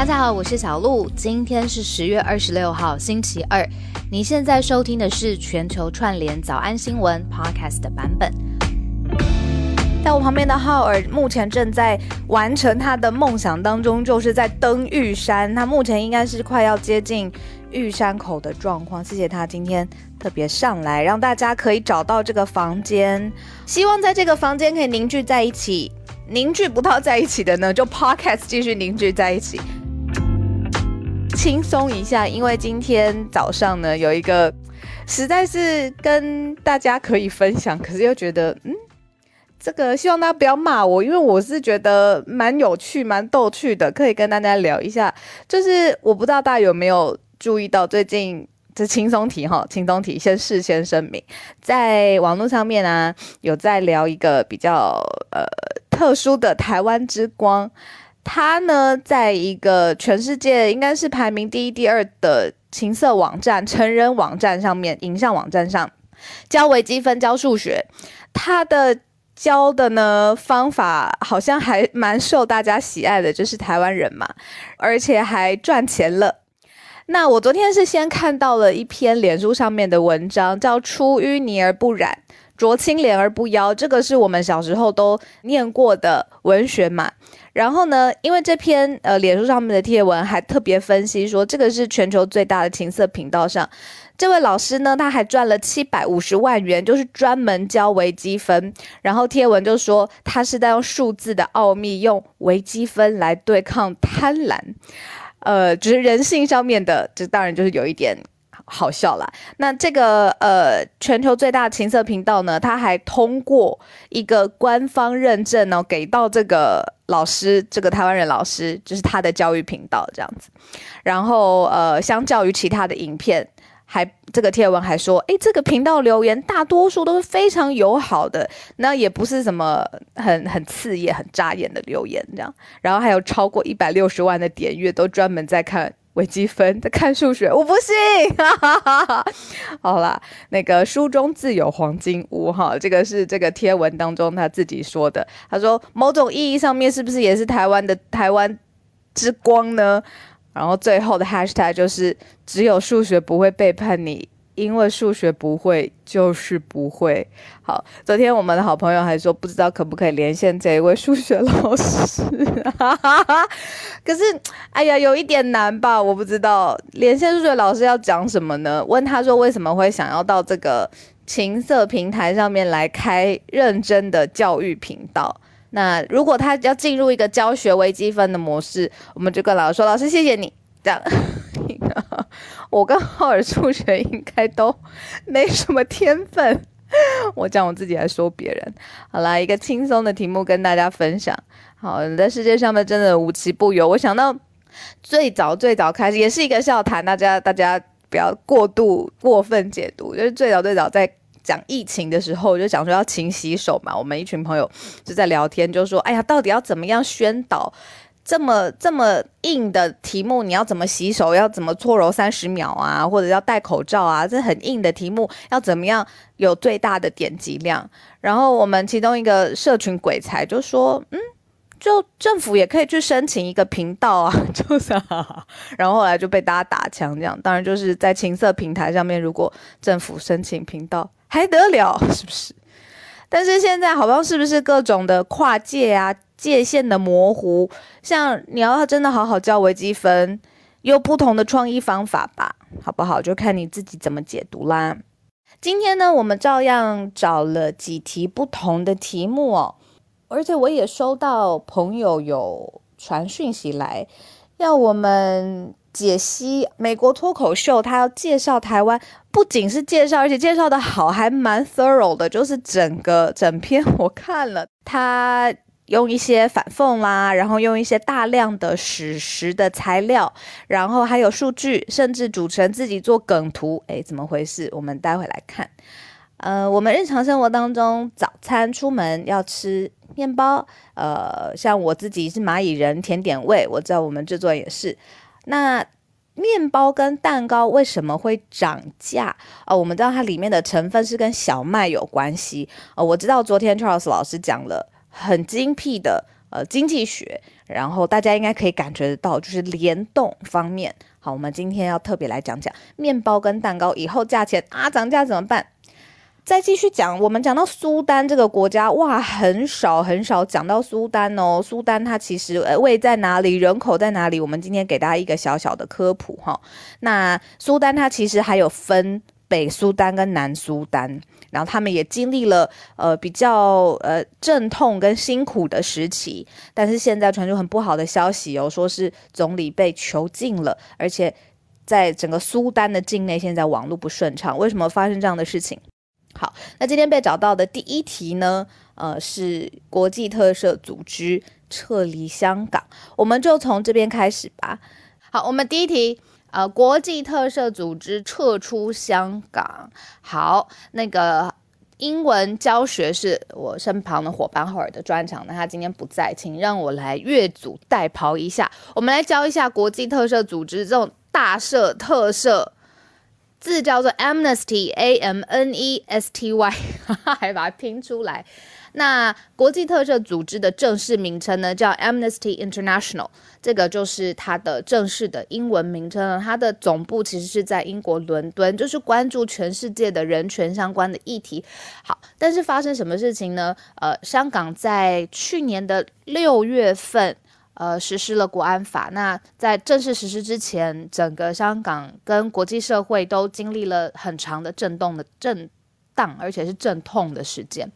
大家好，我是小鹿，今天是十月二十六号，星期二。你现在收听的是全球串联早安新闻 Podcast 的版本。在我旁边的浩尔目前正在完成他的梦想当中，就是在登玉山。他目前应该是快要接近玉山口的状况。谢谢他今天特别上来，让大家可以找到这个房间。希望在这个房间可以凝聚在一起。凝聚不到在一起的呢，就 Podcast 继续凝聚在一起。轻松一下，因为今天早上呢有一个实在是跟大家可以分享，可是又觉得嗯。这个希望大家不要骂我，因为我是觉得蛮有趣、蛮逗趣的，可以跟大家聊一下。就是我不知道大家有没有注意到，最近这轻松题哈，轻松题先事先声明，在网络上面啊，有在聊一个比较呃特殊的台湾之光，他呢在一个全世界应该是排名第一、第二的情色网站、成人网站上面，影像网站上教微积分、教数学，他的。教的呢方法好像还蛮受大家喜爱的，就是台湾人嘛，而且还赚钱了。那我昨天是先看到了一篇脸书上面的文章，叫“出淤泥而不染，濯清涟而不妖”，这个是我们小时候都念过的文学嘛。然后呢，因为这篇呃脸书上面的贴文还特别分析说，这个是全球最大的情色频道上。这位老师呢，他还赚了七百五十万元，就是专门教微积分。然后贴文就说他是在用数字的奥秘，用微积分来对抗贪婪，呃，就是人性上面的，这当然就是有一点好笑啦。那这个呃，全球最大情色频道呢，他还通过一个官方认证哦，给到这个老师，这个台湾人老师，就是他的教育频道这样子。然后呃，相较于其他的影片。还这个贴文还说，哎，这个频道留言大多数都是非常友好的，那也不是什么很很刺眼、很扎眼的留言这样。然后还有超过一百六十万的点阅，都专门在看微积分，在看数学。我不信，好啦，那个书中自有黄金屋哈，这个是这个贴文当中他自己说的。他说，某种意义上面是不是也是台湾的台湾之光呢？然后最后的 hashtag 就是只有数学不会背叛你，因为数学不会就是不会。好，昨天我们的好朋友还说不知道可不可以连线这一位数学老师，可是哎呀有一点难吧？我不知道连线数学老师要讲什么呢？问他说为什么会想要到这个情色平台上面来开认真的教育频道？那如果他要进入一个教学微积分的模式，我们就跟老师说：“老师，谢谢你。”这样，我跟浩尔数学应该都没什么天分。我讲我自己，还说别人。好啦，一个轻松的题目跟大家分享。好，你在世界上面真的无奇不有。我想到最早最早开始，也是一个笑谈，大家大家不要过度过分解读。就是最早最早在。讲疫情的时候，就讲说要勤洗手嘛。我们一群朋友就在聊天，就说：“哎呀，到底要怎么样宣导这么这么硬的题目？你要怎么洗手？要怎么搓揉三十秒啊？或者要戴口罩啊？这很硬的题目，要怎么样有最大的点击量？”然后我们其中一个社群鬼才就说：“嗯，就政府也可以去申请一个频道啊，就是。”然后后来就被大家打枪，这样当然就是在情色平台上面，如果政府申请频道。还得了，是不是？但是现在好像是不是各种的跨界啊，界限的模糊？像你要真的好好教微积分，有不同的创意方法吧，好不好？就看你自己怎么解读啦。今天呢，我们照样找了几题不同的题目哦，而且我也收到朋友有传讯息来，要我们。解析美国脱口秀，他要介绍台湾，不仅是介绍，而且介绍的好，还蛮 thorough 的。就是整个整篇我看了，他用一些反讽啦，然后用一些大量的史实的材料，然后还有数据，甚至主持人自己做梗图。诶，怎么回事？我们待会来看。呃，我们日常生活当中，早餐出门要吃面包，呃，像我自己是蚂蚁人，甜点味，我知道我们制作也是。那面包跟蛋糕为什么会涨价哦，我们知道它里面的成分是跟小麦有关系哦。我知道昨天 Charles 老师讲了很精辟的呃经济学，然后大家应该可以感觉得到，就是联动方面。好，我们今天要特别来讲讲面包跟蛋糕以后价钱啊涨价怎么办？再继续讲，我们讲到苏丹这个国家，哇，很少很少讲到苏丹哦。苏丹它其实呃位在哪里，人口在哪里？我们今天给大家一个小小的科普哈。那苏丹它其实还有分北苏丹跟南苏丹，然后他们也经历了呃比较呃阵痛跟辛苦的时期，但是现在传出很不好的消息哦，说是总理被囚禁了，而且在整个苏丹的境内现在网络不顺畅，为什么发生这样的事情？好，那今天被找到的第一题呢？呃，是国际特赦组织撤离香港，我们就从这边开始吧。好，我们第一题，呃，国际特赦组织撤出香港。好，那个英文教学是我身旁的伙伴赫尔的专长，那他今天不在，请让我来越俎代庖一下，我们来教一下国际特赦组织这种大赦特赦。字叫做 Amnesty，A M N E S T Y，还把它拼出来。那国际特赦组织的正式名称呢，叫 Amnesty International，这个就是它的正式的英文名称。它的总部其实是在英国伦敦，就是关注全世界的人权相关的议题。好，但是发生什么事情呢？呃，香港在去年的六月份。呃，实施了国安法。那在正式实施之前，整个香港跟国际社会都经历了很长的震动的震荡，而且是阵痛的时间。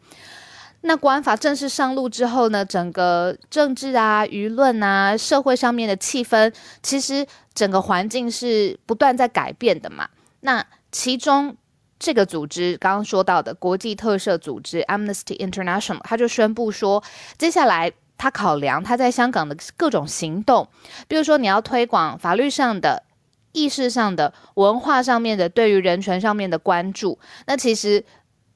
那国安法正式上路之后呢，整个政治啊、舆论啊、社会上面的气氛，其实整个环境是不断在改变的嘛。那其中这个组织刚刚说到的国际特赦组织 Amnesty International，他就宣布说，接下来。他考量他在香港的各种行动，比如说你要推广法律上的、意识上的、文化上面的对于人权上面的关注。那其实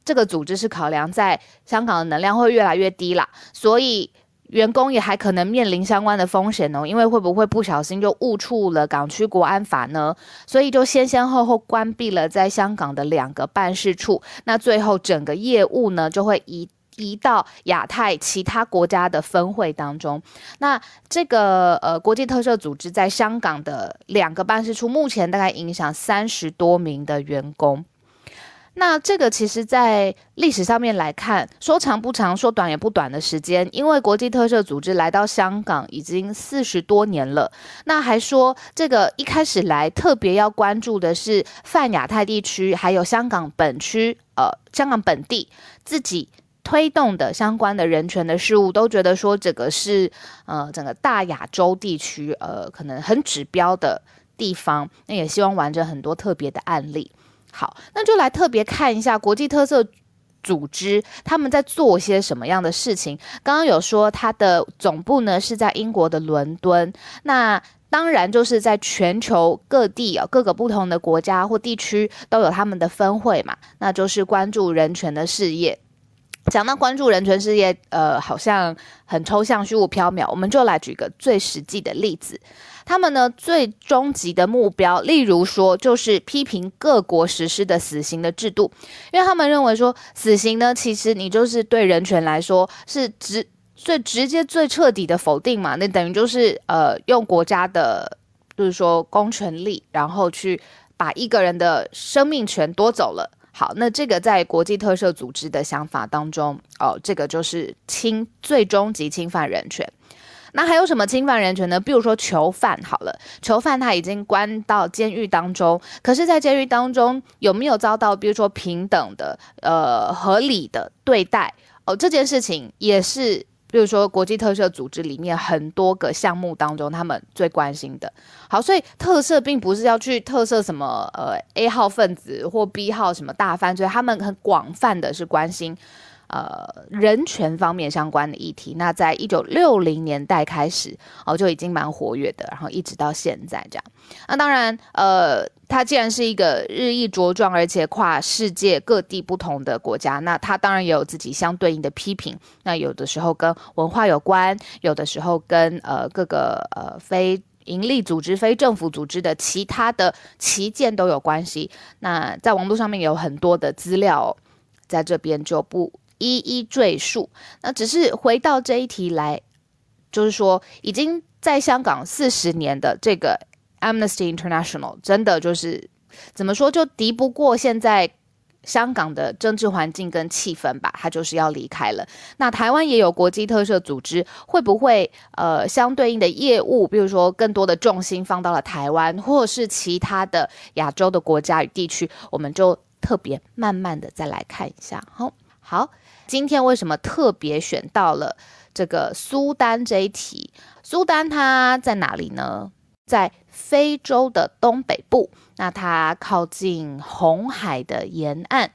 这个组织是考量在香港的能量会越来越低啦，所以员工也还可能面临相关的风险哦，因为会不会不小心就误触了港区国安法呢？所以就先先后后关闭了在香港的两个办事处，那最后整个业务呢就会移。移到亚太其他国家的分会当中。那这个呃国际特赦组织在香港的两个办事处，目前大概影响三十多名的员工。那这个其实，在历史上面来看，说长不长，说短也不短的时间。因为国际特赦组织来到香港已经四十多年了。那还说这个一开始来特别要关注的是泛亚太地区，还有香港本区，呃，香港本地自己。推动的相关的人权的事物，都觉得说这个是呃整个大亚洲地区呃可能很指标的地方，那也希望玩着很多特别的案例。好，那就来特别看一下国际特色组织他们在做些什么样的事情。刚刚有说它的总部呢是在英国的伦敦，那当然就是在全球各地啊各个不同的国家或地区都有他们的分会嘛，那就是关注人权的事业。讲到关注人权事业，呃，好像很抽象、虚无缥缈。我们就来举个最实际的例子，他们呢最终极的目标，例如说，就是批评各国实施的死刑的制度，因为他们认为说，死刑呢，其实你就是对人权来说是直最直接、最彻底的否定嘛。那等于就是呃，用国家的，就是说公权力，然后去把一个人的生命权夺走了。好，那这个在国际特赦组织的想法当中，哦，这个就是侵最终极侵犯人权。那还有什么侵犯人权呢？比如说囚犯，好了，囚犯他已经关到监狱当中，可是，在监狱当中有没有遭到，比如说平等的、呃合理的对待？哦，这件事情也是。比如说，国际特赦组织里面很多个项目当中，他们最关心的。好，所以特赦并不是要去特赦什么呃 A 号分子或 B 号什么大犯罪，他们很广泛的是关心。呃，人权方面相关的议题，那在一九六零年代开始哦，就已经蛮活跃的，然后一直到现在这样。那当然，呃，它既然是一个日益茁壮，而且跨世界各地不同的国家，那它当然也有自己相对应的批评。那有的时候跟文化有关，有的时候跟呃各个呃非营利组织、非政府组织的其他的旗舰都有关系。那在网络上面有很多的资料，在这边就不。一一赘述，那只是回到这一题来就是说已经在香港四十年的这个 Amnesty International，真的就是怎么说就敌不过现在。香港的政治环境跟气氛吧，他就是要离开了。那台湾也有国际特色组织，会不会呃相对应的业务，比如说更多的重心放到了台湾，或是其他的亚洲的国家与地区，我们就特别慢慢的再来看一下。好，好，今天为什么特别选到了这个苏丹这一题？苏丹它在哪里呢？在非洲的东北部。那它靠近红海的沿岸，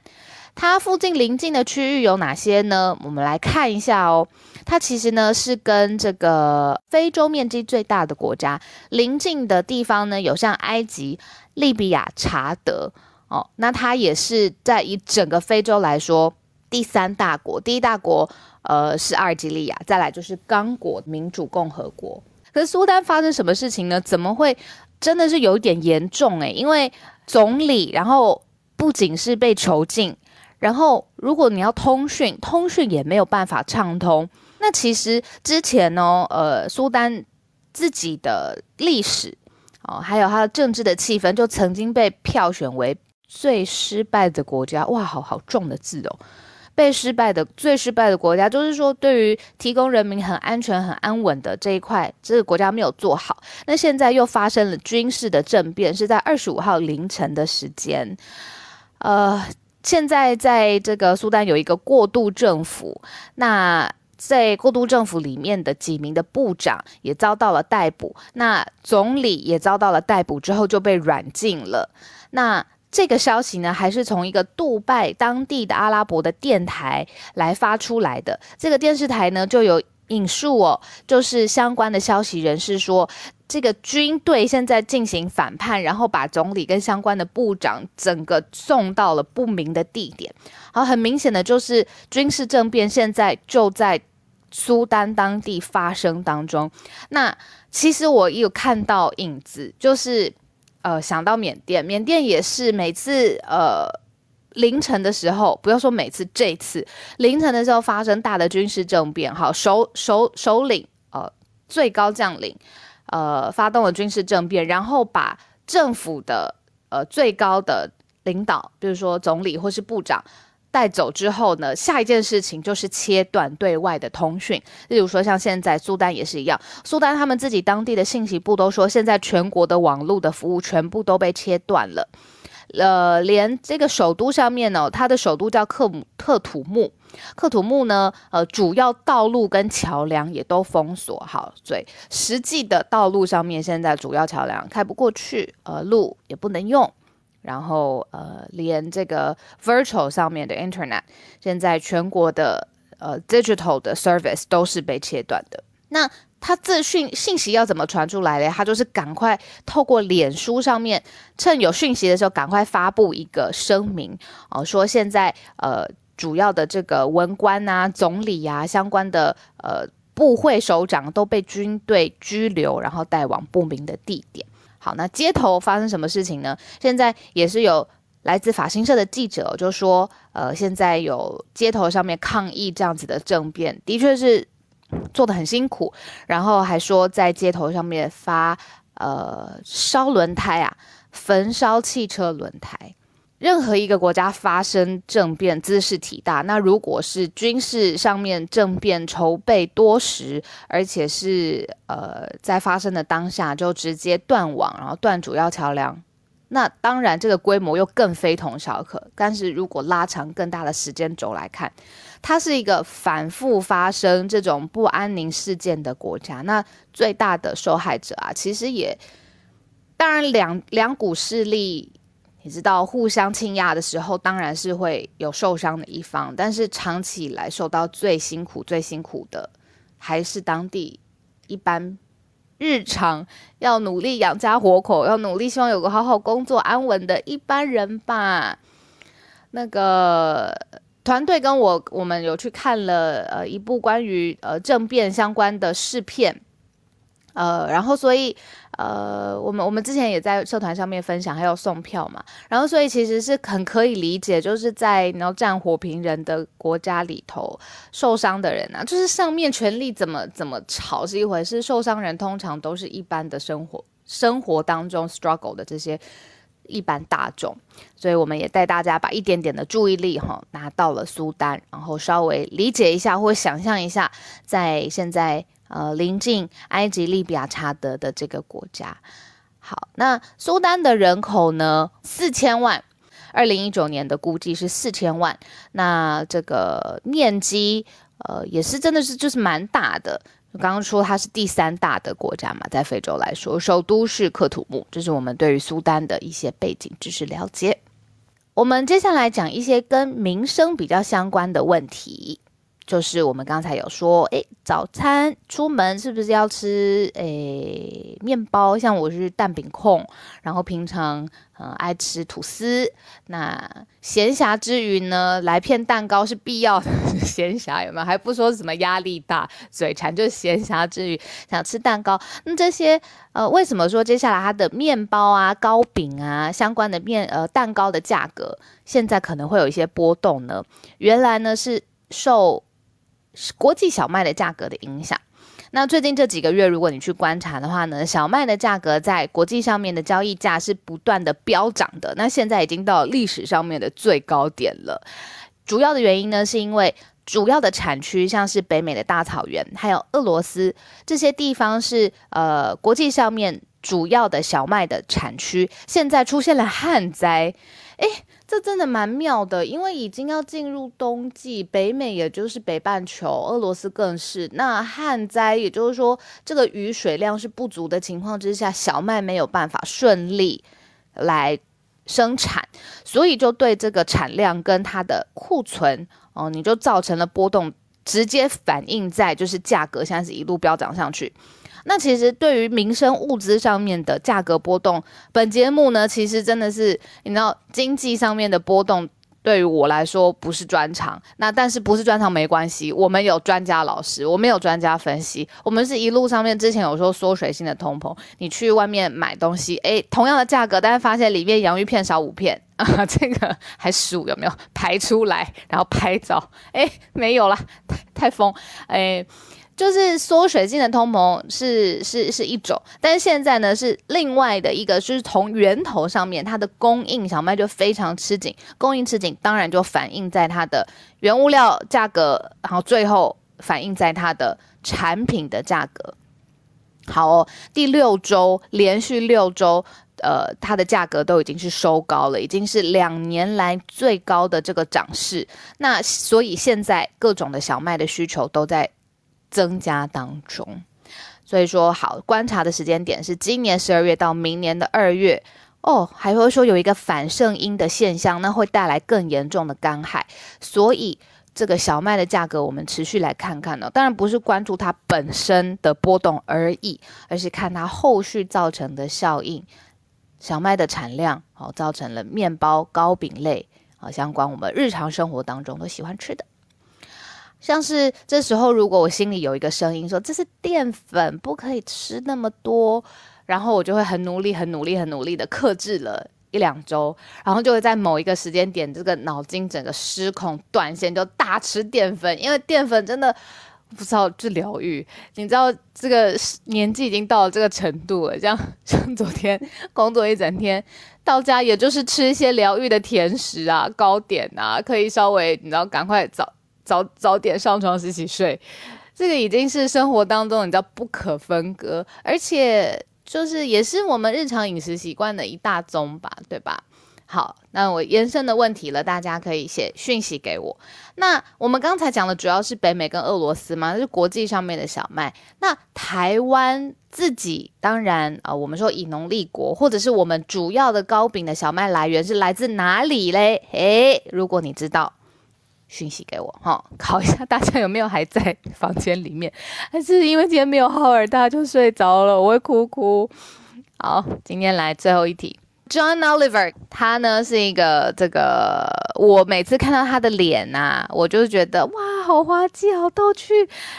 它附近邻近的区域有哪些呢？我们来看一下哦。它其实呢是跟这个非洲面积最大的国家邻近的地方呢，有像埃及、利比亚、查德哦。那它也是在以整个非洲来说第三大国，第一大国呃是阿尔及利亚，再来就是刚果民主共和国。可是苏丹发生什么事情呢？怎么会？真的是有点严重诶，因为总理，然后不仅是被囚禁，然后如果你要通讯，通讯也没有办法畅通。那其实之前呢，呃，苏丹自己的历史哦，还有他的政治的气氛，就曾经被票选为最失败的国家。哇，好好重的字哦。被失败的最失败的国家，就是说对于提供人民很安全、很安稳的这一块，这个国家没有做好。那现在又发生了军事的政变，是在二十五号凌晨的时间。呃，现在在这个苏丹有一个过渡政府，那在过渡政府里面的几名的部长也遭到了逮捕，那总理也遭到了逮捕之后就被软禁了。那这个消息呢，还是从一个杜拜当地的阿拉伯的电台来发出来的。这个电视台呢，就有引述哦，就是相关的消息人士说，这个军队现在进行反叛，然后把总理跟相关的部长整个送到了不明的地点。好，很明显的就是军事政变现在就在苏丹当地发生当中。那其实我有看到影子，就是。呃，想到缅甸，缅甸也是每次呃凌晨的时候，不要说每次，这次凌晨的时候发生大的军事政变，好，首首首领呃最高将领呃发动了军事政变，然后把政府的呃最高的领导，比如说总理或是部长。带走之后呢，下一件事情就是切断对外的通讯。例如说，像现在苏丹也是一样，苏丹他们自己当地的信息部都说，现在全国的网络的服务全部都被切断了。呃，连这个首都上面呢，它的首都叫克姆特土木，克土木呢，呃，主要道路跟桥梁也都封锁好，所以实际的道路上面现在主要桥梁开不过去，呃，路也不能用。然后，呃，连这个 virtual 上面的 internet，现在全国的呃 digital 的 service 都是被切断的。那他资讯信息要怎么传出来呢？他就是赶快透过脸书上面，趁有讯息的时候，赶快发布一个声明哦，说现在呃主要的这个文官啊、总理啊相关的呃部会首长都被军队拘留，然后带往不明的地点。好，那街头发生什么事情呢？现在也是有来自法新社的记者就说，呃，现在有街头上面抗议这样子的政变，的确是做的很辛苦。然后还说在街头上面发呃烧轮胎啊，焚烧汽车轮胎。任何一个国家发生政变，姿势体大。那如果是军事上面政变筹备多时，而且是呃在发生的当下就直接断网，然后断主要桥梁，那当然这个规模又更非同小可。但是如果拉长更大的时间轴来看，它是一个反复发生这种不安宁事件的国家。那最大的受害者啊，其实也当然两两股势力。你知道互相倾轧的时候，当然是会有受伤的一方，但是长期以来受到最辛苦、最辛苦的，还是当地一般日常要努力养家活口、要努力希望有个好好工作、安稳的一般人吧。那个团队跟我，我们有去看了呃一部关于呃政变相关的视片。呃，然后所以。呃，我们我们之前也在社团上面分享，还有送票嘛，然后所以其实是很可以理解，就是在然后战火平人的国家里头受伤的人啊，就是上面权力怎么怎么吵是一回事，受伤人通常都是一般的生活生活当中 struggle 的这些一般大众，所以我们也带大家把一点点的注意力哈拿到了苏丹，然后稍微理解一下或想象一下，在现在。呃，临近埃及、利比亚、查德的这个国家，好，那苏丹的人口呢，四千万，二零一九年的估计是四千万，那这个面积，呃，也是真的是就是蛮大的。刚刚说它是第三大的国家嘛，在非洲来说，首都是克土木，这是我们对于苏丹的一些背景知识了解。我们接下来讲一些跟民生比较相关的问题。就是我们刚才有说，诶，早餐出门是不是要吃诶面包？像我是蛋饼控，然后平常嗯爱吃吐司。那闲暇之余呢，来片蛋糕是必要的。闲暇有没有？还不说什么压力大、嘴馋，就闲暇之余想吃蛋糕。那这些呃，为什么说接下来它的面包啊、糕饼啊相关的面呃蛋糕的价格现在可能会有一些波动呢？原来呢是受国际小麦的价格的影响。那最近这几个月，如果你去观察的话呢，小麦的价格在国际上面的交易价是不断的飙涨的。那现在已经到历史上面的最高点了。主要的原因呢，是因为主要的产区像是北美的大草原，还有俄罗斯这些地方是呃国际上面主要的小麦的产区，现在出现了旱灾。诶，这真的蛮妙的，因为已经要进入冬季，北美也就是北半球，俄罗斯更是。那旱灾，也就是说这个雨水量是不足的情况之下，小麦没有办法顺利来生产，所以就对这个产量跟它的库存哦，你就造成了波动，直接反映在就是价格现在是一路飙涨上去。那其实对于民生物资上面的价格波动，本节目呢，其实真的是你知道经济上面的波动，对于我来说不是专长。那但是不是专长没关系，我们有专家老师，我们有专家分析。我们是一路上面之前有说缩水性的通膨，你去外面买东西，诶，同样的价格，但是发现里面洋芋片少五片啊，这个还数有没有排出来，然后拍照，诶，没有了，太太疯，诶。就是缩水性的通膨是是是一种，但是现在呢是另外的一个，就是从源头上面，它的供应小麦就非常吃紧，供应吃紧，当然就反映在它的原物料价格，然后最后反映在它的产品的价格。好哦，第六周连续六周，呃，它的价格都已经是收高了，已经是两年来最高的这个涨势。那所以现在各种的小麦的需求都在。增加当中，所以说好观察的时间点是今年十二月到明年的二月。哦，还会说有一个反圣婴的现象，那会带来更严重的干旱，所以这个小麦的价格我们持续来看看呢，当然不是关注它本身的波动而已，而是看它后续造成的效应，小麦的产量哦，造成了面包、糕饼类啊相关我们日常生活当中都喜欢吃的。像是这时候，如果我心里有一个声音说这是淀粉，不可以吃那么多，然后我就会很努力、很努力、很努力的克制了一两周，然后就会在某一个时间点，这个脑筋整个失控断线，就大吃淀粉，因为淀粉真的不知道治疗愈。你知道这个年纪已经到了这个程度了，像像昨天工作一整天到家，也就是吃一些疗愈的甜食啊、糕点啊，可以稍微你知道赶快早。早早点上床洗洗睡，这个已经是生活当中你知道不可分割，而且就是也是我们日常饮食习惯的一大宗吧，对吧？好，那我延伸的问题了，大家可以写讯息给我。那我们刚才讲的主要是北美跟俄罗斯嘛，是国际上面的小麦。那台湾自己当然啊，我们说以农立国，或者是我们主要的糕饼的小麦来源是来自哪里嘞？诶，如果你知道。讯息给我哈，考一下大家有没有还在房间里面，还是因为今天没有浩尔，大家就睡着了，我会哭哭。好，今天来最后一题，John Oliver，他呢是一个这个，我每次看到他的脸呐，我就觉得哇，好滑稽，好逗趣。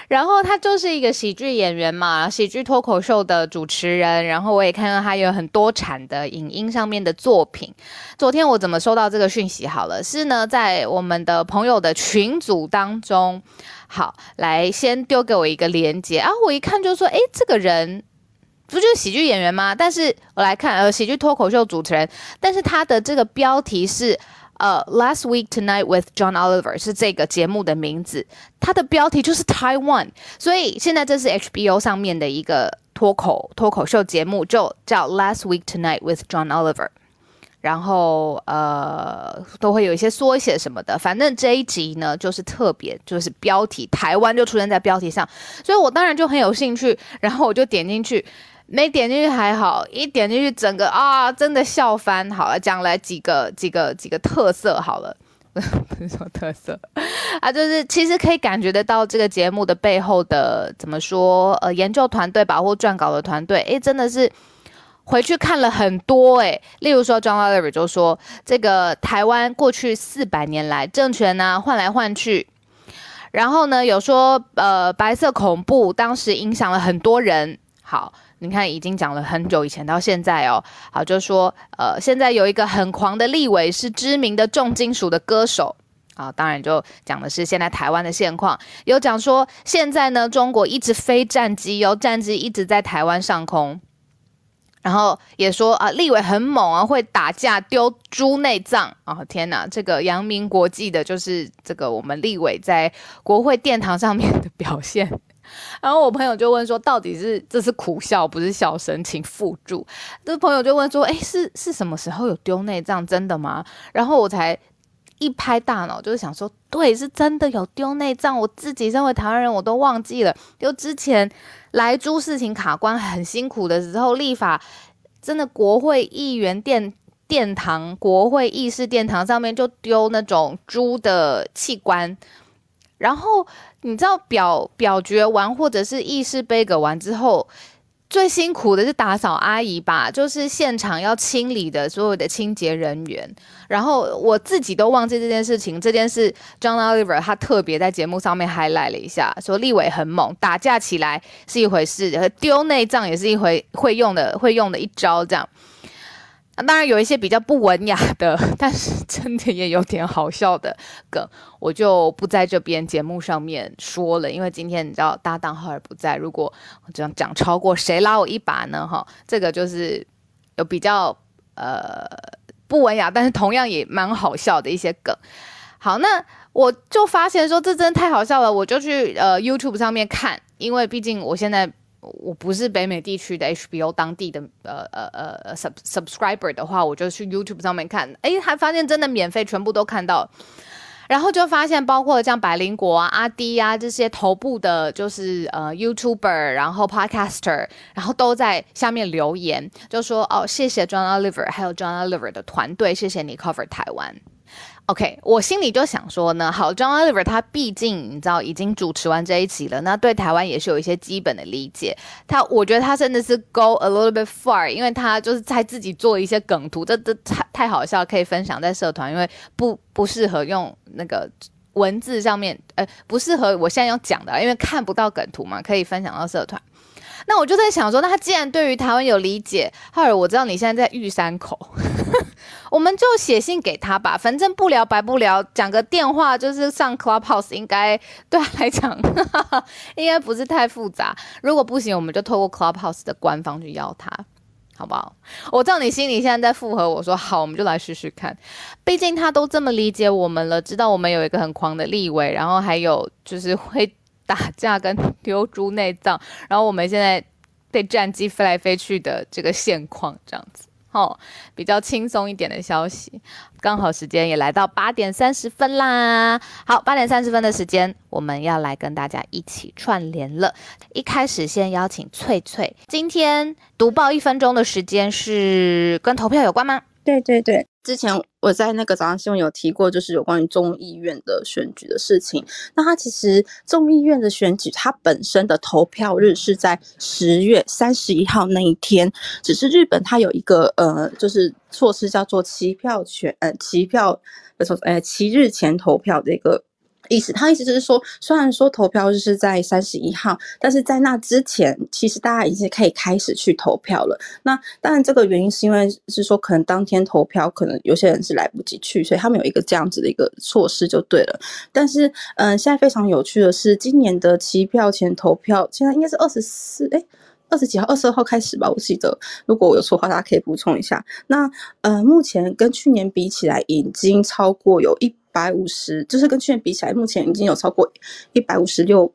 然后他就是一个喜剧演员嘛，喜剧脱口秀的主持人。然后我也看到他有很多产的影音上面的作品。昨天我怎么收到这个讯息？好了，是呢，在我们的朋友的群组当中，好，来先丢给我一个连接啊，我一看就说，哎，这个人。不就是喜剧演员吗？但是我来看，呃，喜剧脱口秀主持人，但是他的这个标题是，呃，Last Week Tonight with John Oliver 是这个节目的名字，他的标题就是 Taiwan，所以现在这是 HBO 上面的一个脱口脱口秀节目，就叫 Last Week Tonight with John Oliver。然后呃，都会有一些缩写什么的，反正这一集呢，就是特别，就是标题台湾就出现在标题上，所以我当然就很有兴趣，然后我就点进去，没点进去还好，一点进去整个啊，真的笑翻。好了，讲来几个几个几个特色好了，不是说特色啊，就是其实可以感觉得到这个节目的背后的怎么说，呃，研究团队吧，或撰稿的团队，诶，真的是。回去看了很多诶，例如说 John Oliver 就说，这个台湾过去四百年来政权呢换来换去，然后呢有说呃白色恐怖当时影响了很多人。好，你看已经讲了很久以前到现在哦。好，就说呃现在有一个很狂的立委是知名的重金属的歌手。啊，当然就讲的是现在台湾的现况，有讲说现在呢中国一直飞战机，有战机一直在台湾上空。然后也说啊，立委很猛啊，会打架丢猪内脏啊！天哪，这个扬名国际的就是这个我们立委在国会殿堂上面的表现。然后我朋友就问说，到底是这是苦笑不是笑声，请附注。这朋友就问说，哎，是是什么时候有丢内脏？真的吗？然后我才一拍大脑，就是想说，对，是真的有丢内脏。我自己身为台湾人，我都忘记了，就之前。来猪事情卡关很辛苦的时候，立法真的国会议员殿殿堂、国会议事殿堂上面就丢那种猪的器官，然后你知道表表决完或者是议事杯葛完之后。最辛苦的是打扫阿姨吧，就是现场要清理的所有的清洁人员。然后我自己都忘记这件事情。这件事，John Oliver 他特别在节目上面 highlight 了一下，说立伟很猛，打架起来是一回事，丢内脏也是一回会用的会用的一招，这样。那当然有一些比较不文雅的，但是真的也有点好笑的梗，我就不在这边节目上面说了，因为今天你知道搭档浩尔不在，如果这样讲超过，谁拉我一把呢？哈，这个就是有比较呃不文雅，但是同样也蛮好笑的一些梗。好，那我就发现说这真的太好笑了，我就去呃 YouTube 上面看，因为毕竟我现在。我不是北美地区的 HBO 当地的呃呃呃 sub subscriber 的话，我就去 YouTube 上面看，哎，还发现真的免费，全部都看到，然后就发现包括像百灵国啊、阿迪啊这些头部的，就是呃 YouTuber，然后 Podcaster，然后都在下面留言，就说哦，谢谢 John Oliver，还有 John Oliver 的团队，谢谢你 cover 台湾。OK，我心里就想说呢，好，John Oliver 他毕竟你知道已经主持完这一集了，那对台湾也是有一些基本的理解。他我觉得他真的是 go a little bit far，因为他就是在自己做一些梗图，这这太太好笑，可以分享在社团，因为不不适合用那个文字上面，呃，不适合我现在要讲的，因为看不到梗图嘛，可以分享到社团。那我就在想说，那他既然对于台湾有理解，浩尔，我知道你现在在玉山口，我们就写信给他吧，反正不聊白不聊，讲个电话就是上 Clubhouse，应该对他来讲应该不是太复杂。如果不行，我们就透过 Clubhouse 的官方去邀他，好不好？我知道你心里现在在附和我说好，我们就来试试看。毕竟他都这么理解我们了，知道我们有一个很狂的立委，然后还有就是会。打架跟丢猪内脏，然后我们现在被战机飞来飞去的这个现况，这样子，哦，比较轻松一点的消息。刚好时间也来到八点三十分啦。好，八点三十分的时间，我们要来跟大家一起串联了。一开始先邀请翠翠，今天读报一分钟的时间是跟投票有关吗？对对对，之前我在那个早上新闻有提过，就是有关于众议院的选举的事情。那它其实众议院的选举，它本身的投票日是在十月三十一号那一天。只是日本它有一个呃，就是措施叫做七票权，呃，七票呃，呃，七日前投票的一个。意思，他意思就是说，虽然说投票日是在三十一号，但是在那之前，其实大家已经可以开始去投票了。那当然，这个原因是因为是说，可能当天投票，可能有些人是来不及去，所以他们有一个这样子的一个措施就对了。但是，嗯，现在非常有趣的是，今年的期票前投票，现在应该是二十四，哎，二十几号，二十二号开始吧，我记得。如果我有错的话，大家可以补充一下。那，呃，目前跟去年比起来，已经超过有一。百五十，就是跟去年比起来，目前已经有超过一百五十六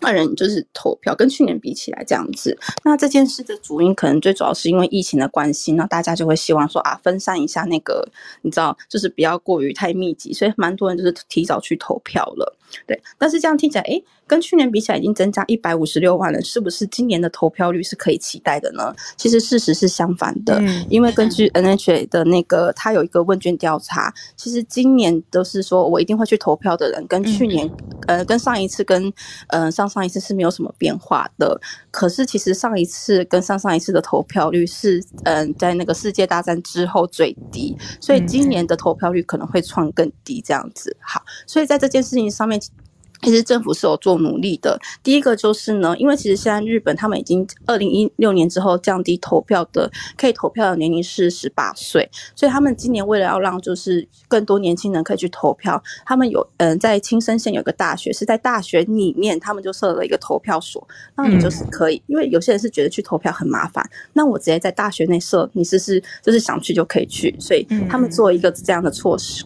万人就是投票，跟去年比起来这样子。那这件事的主因可能最主要是因为疫情的关系，那大家就会希望说啊，分散一下那个，你知道，就是不要过于太密集，所以蛮多人就是提早去投票了。对，但是这样听起来，诶。跟去年比起来，已经增加一百五十六万人，是不是今年的投票率是可以期待的呢？其实事实是相反的，因为根据 NHA 的那个，他有一个问卷调查，其实今年都是说我一定会去投票的人，跟去年，呃，跟上一次跟，呃，上上一次是没有什么变化的。可是其实上一次跟上上一次的投票率是，嗯，在那个世界大战之后最低，所以今年的投票率可能会创更低这样子。好，所以在这件事情上面。其实政府是有做努力的。第一个就是呢，因为其实现在日本他们已经二零一六年之后降低投票的可以投票的年龄是十八岁，所以他们今年为了要让就是更多年轻人可以去投票，他们有嗯在青森县有个大学是在大学里面他们就设了一个投票所，那你就是可以，因为有些人是觉得去投票很麻烦，那我直接在大学内设，你是是就是想去就可以去，所以他们做一个这样的措施。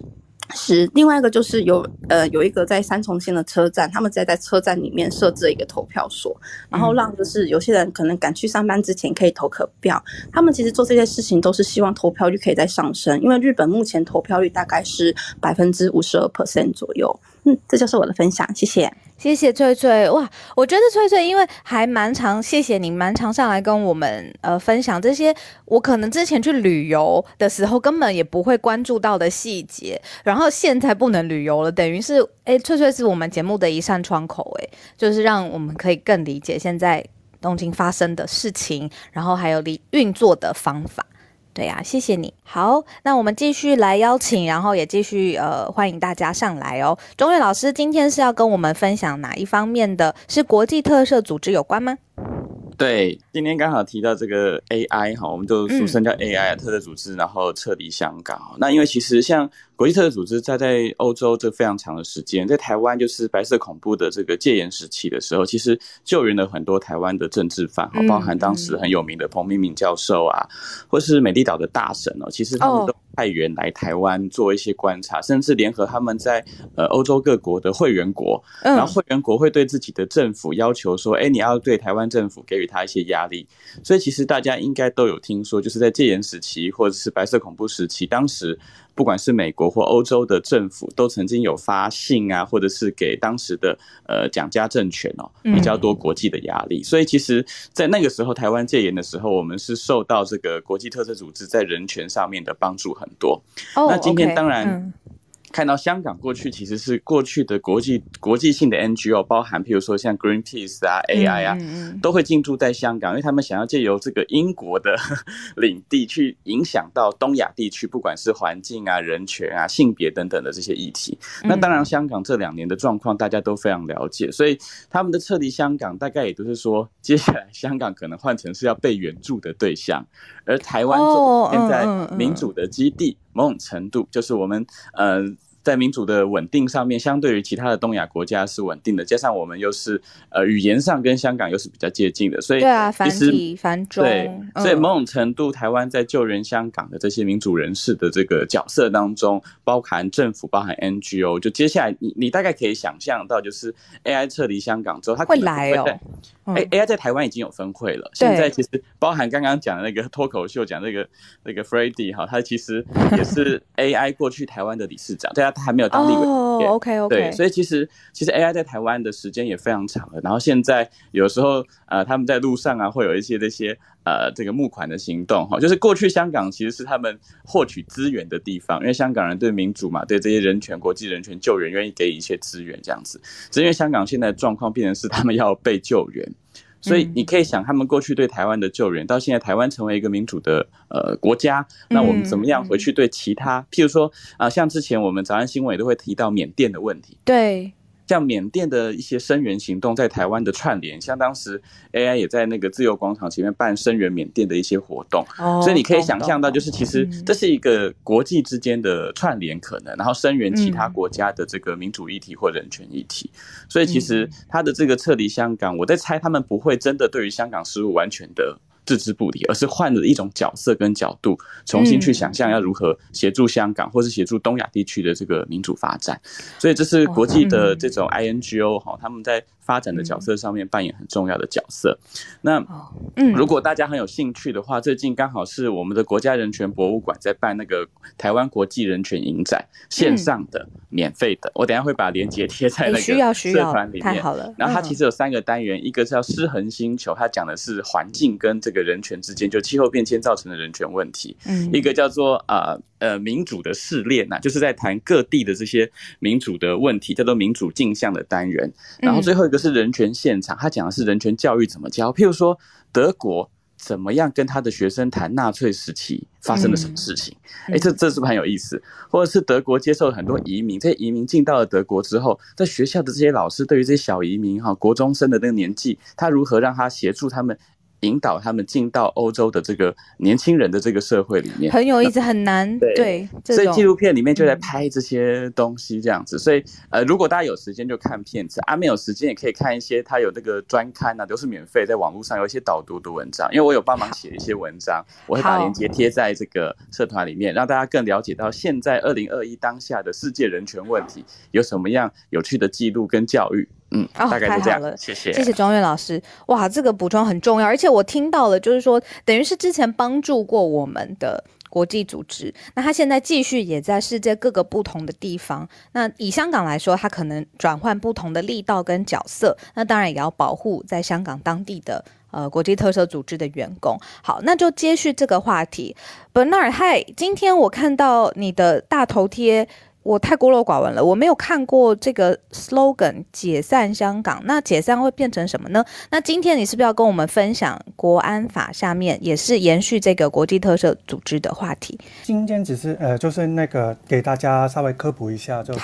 是另外一个，就是有呃有一个在三重县的车站，他们在在车站里面设置了一个投票所，然后让就是有些人可能赶去上班之前可以投可票。他们其实做这些事情都是希望投票率可以再上升，因为日本目前投票率大概是百分之五十二 percent 左右。嗯，这就是我的分享，谢谢。谢谢翠翠哇，我觉得翠翠因为还蛮常，谢谢你蛮常上来跟我们呃分享这些我可能之前去旅游的时候根本也不会关注到的细节，然后现在不能旅游了，等于是哎翠翠是我们节目的一扇窗口哎，就是让我们可以更理解现在东京发生的事情，然后还有理运作的方法。对呀，谢谢你。好，那我们继续来邀请，然后也继续呃欢迎大家上来哦。钟岳老师今天是要跟我们分享哪一方面的？是国际特色组织有关吗？对，今天刚好提到这个 AI 哈，我们就俗称叫 AI 特色组织，然后撤离香港。那因为其实像国际特色组织在在欧洲这非常长的时间，在台湾就是白色恐怖的这个戒严时期的时候，其实救援了很多台湾的政治犯，哈，包含当时很有名的彭明敏教授啊，或是美丽岛的大神哦，其实他们都。派员来台湾做一些观察，甚至联合他们在呃欧洲各国的会员国，然后会员国会对自己的政府要求说：“哎，你要对台湾政府给予他一些压力。”所以其实大家应该都有听说，就是在戒严时期或者是白色恐怖时期，当时。不管是美国或欧洲的政府，都曾经有发信啊，或者是给当时的呃蒋家政权哦比较多国际的压力。所以其实，在那个时候台湾戒严的时候，我们是受到这个国际特色组织在人权上面的帮助很多。那今天当然。看到香港过去其实是过去的国际国际性的 NGO，包含譬如说像 Greenpeace 啊、AI 啊，都会进驻在香港，因为他们想要借由这个英国的 领地去影响到东亚地区，不管是环境啊、人权啊、性别等等的这些议题。那当然，香港这两年的状况大家都非常了解，所以他们的撤离香港，大概也都是说，接下来香港可能换成是要被援助的对象，而台湾作为现在民主的基地。某种程度，就是我们呃。在民主的稳定上面，相对于其他的东亚国家是稳定的，加上我们又是呃语言上跟香港又是比较接近的，所以对啊，繁体繁中对，所以某种程度，台湾在救援香港的这些民主人士的这个角色当中，包含政府，包含 NGO，就接下来你你大概可以想象到，就是 AI 撤离香港之后，它会来哦。A AI 在台湾已经有分会了，现在其实包含刚刚讲的那个脱口秀讲那个那个 f r e d d y 哈，他其实也是 AI 过去台湾的理事长，对啊。他还没有当立委，，OK OK。对，所以其实其实 AI 在台湾的时间也非常长了。然后现在有时候呃，他们在路上啊，会有一些这些呃这个募款的行动哈。就是过去香港其实是他们获取资源的地方，因为香港人对民主嘛，对这些人权、国际人权救援愿意给予一些资源这样子。只因为香港现在状况变成是他们要被救援。所以你可以想，他们过去对台湾的救援，到现在台湾成为一个民主的呃国家，那我们怎么样回去对其他，譬如说啊，像之前我们早安新闻也都会提到缅甸的问题，对。像缅甸的一些声援行动在台湾的串联，像当时 AI 也在那个自由广场前面办声援缅甸的一些活动，所以你可以想象到，就是其实这是一个国际之间的串联可能，然后声援其他国家的这个民主议题或人权议题，所以其实他的这个撤离香港，我在猜他们不会真的对于香港事务完全的。置之不理，而是换了一种角色跟角度，重新去想象要如何协助香港，或是协助东亚地区的这个民主发展。所以这是国际的这种 INGO 哈，他们在。发展的角色上面扮演很重要的角色。那，嗯，如果大家很有兴趣的话，最近刚好是我们的国家人权博物馆在办那个台湾国际人权影展，线上的、免费的。我等下会把链接贴在那个社团里面。太好了。然后它其实有三个单元，一个叫失衡星球，它讲的是环境跟这个人权之间，就气候变迁造成的人权问题。嗯。一个叫做啊呃民主的试炼呐，就是在谈各地的这些民主的问题，叫做民主镜像的单元。然后最后一个。是人权现场，他讲的是人权教育怎么教。譬如说，德国怎么样跟他的学生谈纳粹时期发生了什么事情？哎，这这是不是很有意思？或者是德国接受了很多移民，这些移民进到了德国之后，在学校的这些老师对于这些小移民哈，国中生的那个年纪，他如何让他协助他们？引导他们进到欧洲的这个年轻人的这个社会里面，很有意思，很难。对，所以纪录片里面就在拍这些东西，这样子。所以，呃，如果大家有时间就看片子，啊，没有时间也可以看一些，他有那个专刊啊，都是免费，在网络上有一些导读的文章。因为我有帮忙写一些文章，我会把链接贴在这个社团里面，让大家更了解到现在二零二一当下的世界人权问题有什么样有趣的记录跟教育。嗯，大概就这样了。谢谢，谢谢庄月老师。哇，这个补充很重要，而且我听到了，就是说，等于是之前帮助过我们的国际组织，那他现在继续也在世界各个不同的地方。那以香港来说，他可能转换不同的力道跟角色，那当然也要保护在香港当地的呃国际特色组织的员工。好，那就接续这个话题，Bernard，嗨，今天我看到你的大头贴。我太孤陋寡闻了，我没有看过这个 slogan“ 解散香港”。那解散会变成什么呢？那今天你是不是要跟我们分享国安法下面也是延续这个国际特色组织的话题？今天只是呃，就是那个给大家稍微科普一下，就是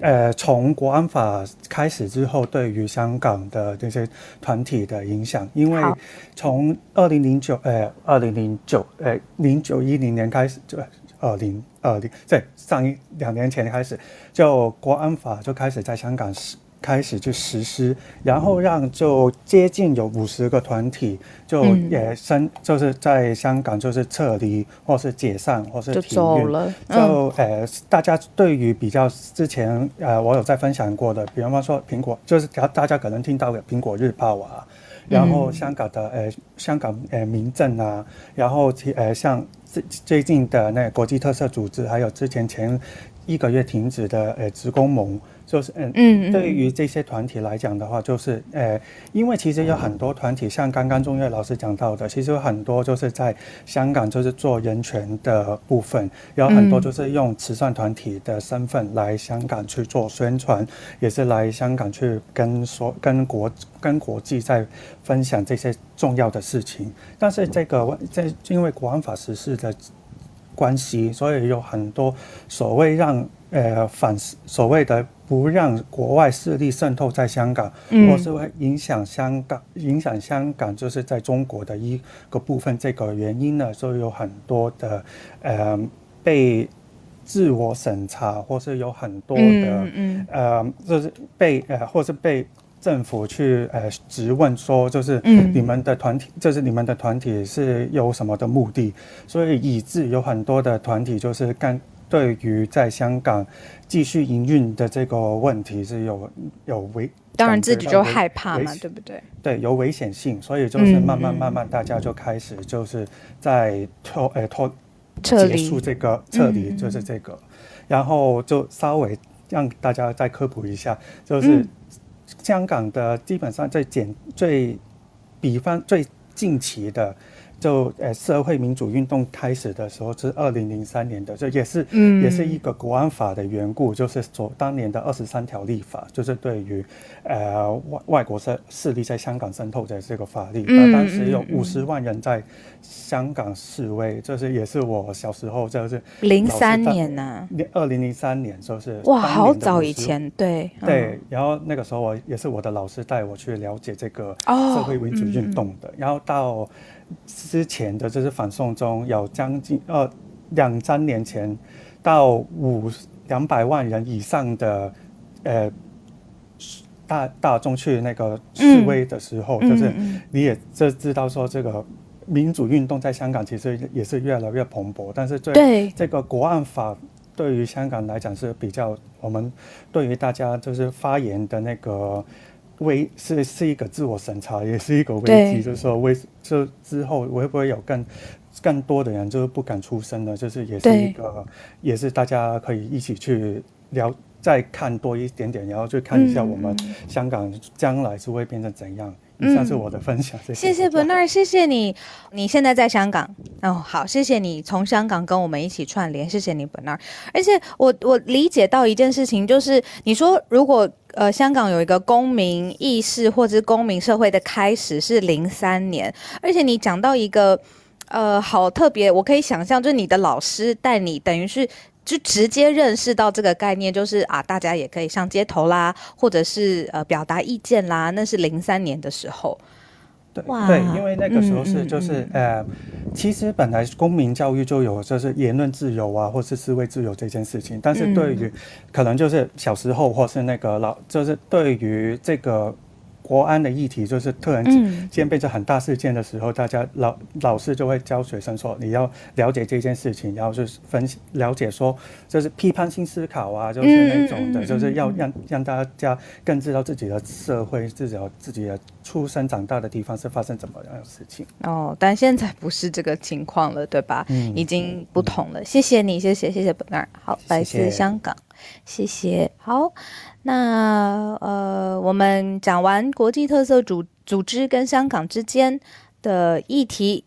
呃，从国安法开始之后，对于香港的这些团体的影响，因为从二零零九呃，二零零九呃，零九一零年开始就。二零二零在上一两年前开始，就国安法就开始在香港实开始去实施，然后让就接近有五十个团体就也申就是在香港就是撤离或是解散或是停运了。就呃大家对于比较之前呃我有在分享过的，比方说苹果就是大家可能听到的苹果日报啊，然后香港的呃香港呃民政啊，然后其呃像。最最近的那国际特色组织，还有之前前一个月停止的呃职工盟。就是嗯嗯，对于这些团体来讲的话，就是呃，因为其实有很多团体，像刚刚钟岳老师讲到的，其实有很多就是在香港就是做人权的部分，有很多就是用慈善团体的身份来香港去做宣传，也是来香港去跟说跟国跟国际在分享这些重要的事情。但是这个在因为国安法实施的关系，所以有很多所谓让呃反所谓的。不让国外势力渗透在香港，或是会影响香港，影响香港就是在中国的一个部分。这个原因呢，所以有很多的呃被自我审查，或是有很多的呃，就是被呃，或是被政府去呃质问说，就是你们的团体，就是你们的团体是有什么的目的？所以以致有很多的团体就是干。对于在香港继续营运的这个问题是有有危，当然自己就害怕嘛，对不对？对，有危险性，所以就是慢慢慢慢，大家就开始就是在拖诶拖结束这个撤离，就是这个，然后就稍微让大家再科普一下，就是香港的基本上最简最比方最近期的。就呃，社会民主运动开始的时候是二零零三年的，这也是，嗯，也是一个国安法的缘故，就是说当年的二十三条立法，就是对于，呃外外国势势力在香港渗透的这个法律，那当时有五十万人在香港示威，就是也是我小时候就是零三年呢，二零零三年就是哇，好早以前，对对，然后那个时候我也是我的老师带我去了解这个社会民主运动的，然后到。之前的就是反送中，有将近呃两三年前到五两百万人以上的呃大大众去那个示威的时候，就是你也就知道说这个民主运动在香港其实也是越来越蓬勃，但是对这个国安法对于香港来讲是比较我们对于大家就是发言的那个。危是是一个自我审查，也是一个危机。就是说，为这之后会不会有更更多的人就是不敢出声呢？就是也是一个，也是大家可以一起去聊，再看多一点点，然后去看一下我们香港将来是会变成怎样。以上是我的分享，谢谢 Bernard，谢谢你。你现在在香港哦，好，谢谢你从香港跟我们一起串联，谢谢你 Bernard。而且我我理解到一件事情，就是你说如果呃香港有一个公民意识或者公民社会的开始是零三年，而且你讲到一个呃好特别，我可以想象，就是你的老师带你，等于是。就直接认识到这个概念，就是啊，大家也可以上街头啦，或者是呃表达意见啦。那是零三年的时候，对对，因为那个时候是就是呃，其实本来公民教育就有就是言论自由啊，或是思维自由这件事情，但是对于可能就是小时候或是那个老，就是对于这个。国安的议题就是突然间变成很大事件的时候，大家老老师就会教学生说，你要了解这件事情，然后就是分析了解说，就是批判性思考啊，就是那种的，就是要让让大家更知道自己的社会，自己自己的出生长大的地方是发生怎么样的事情。哦，但现在不是这个情况了，对吧？嗯，已经不同了。谢谢你，谢谢谢谢本儿。好，来自香港，谢谢。好。那呃，我们讲完国际特色组组织跟香港之间的议题，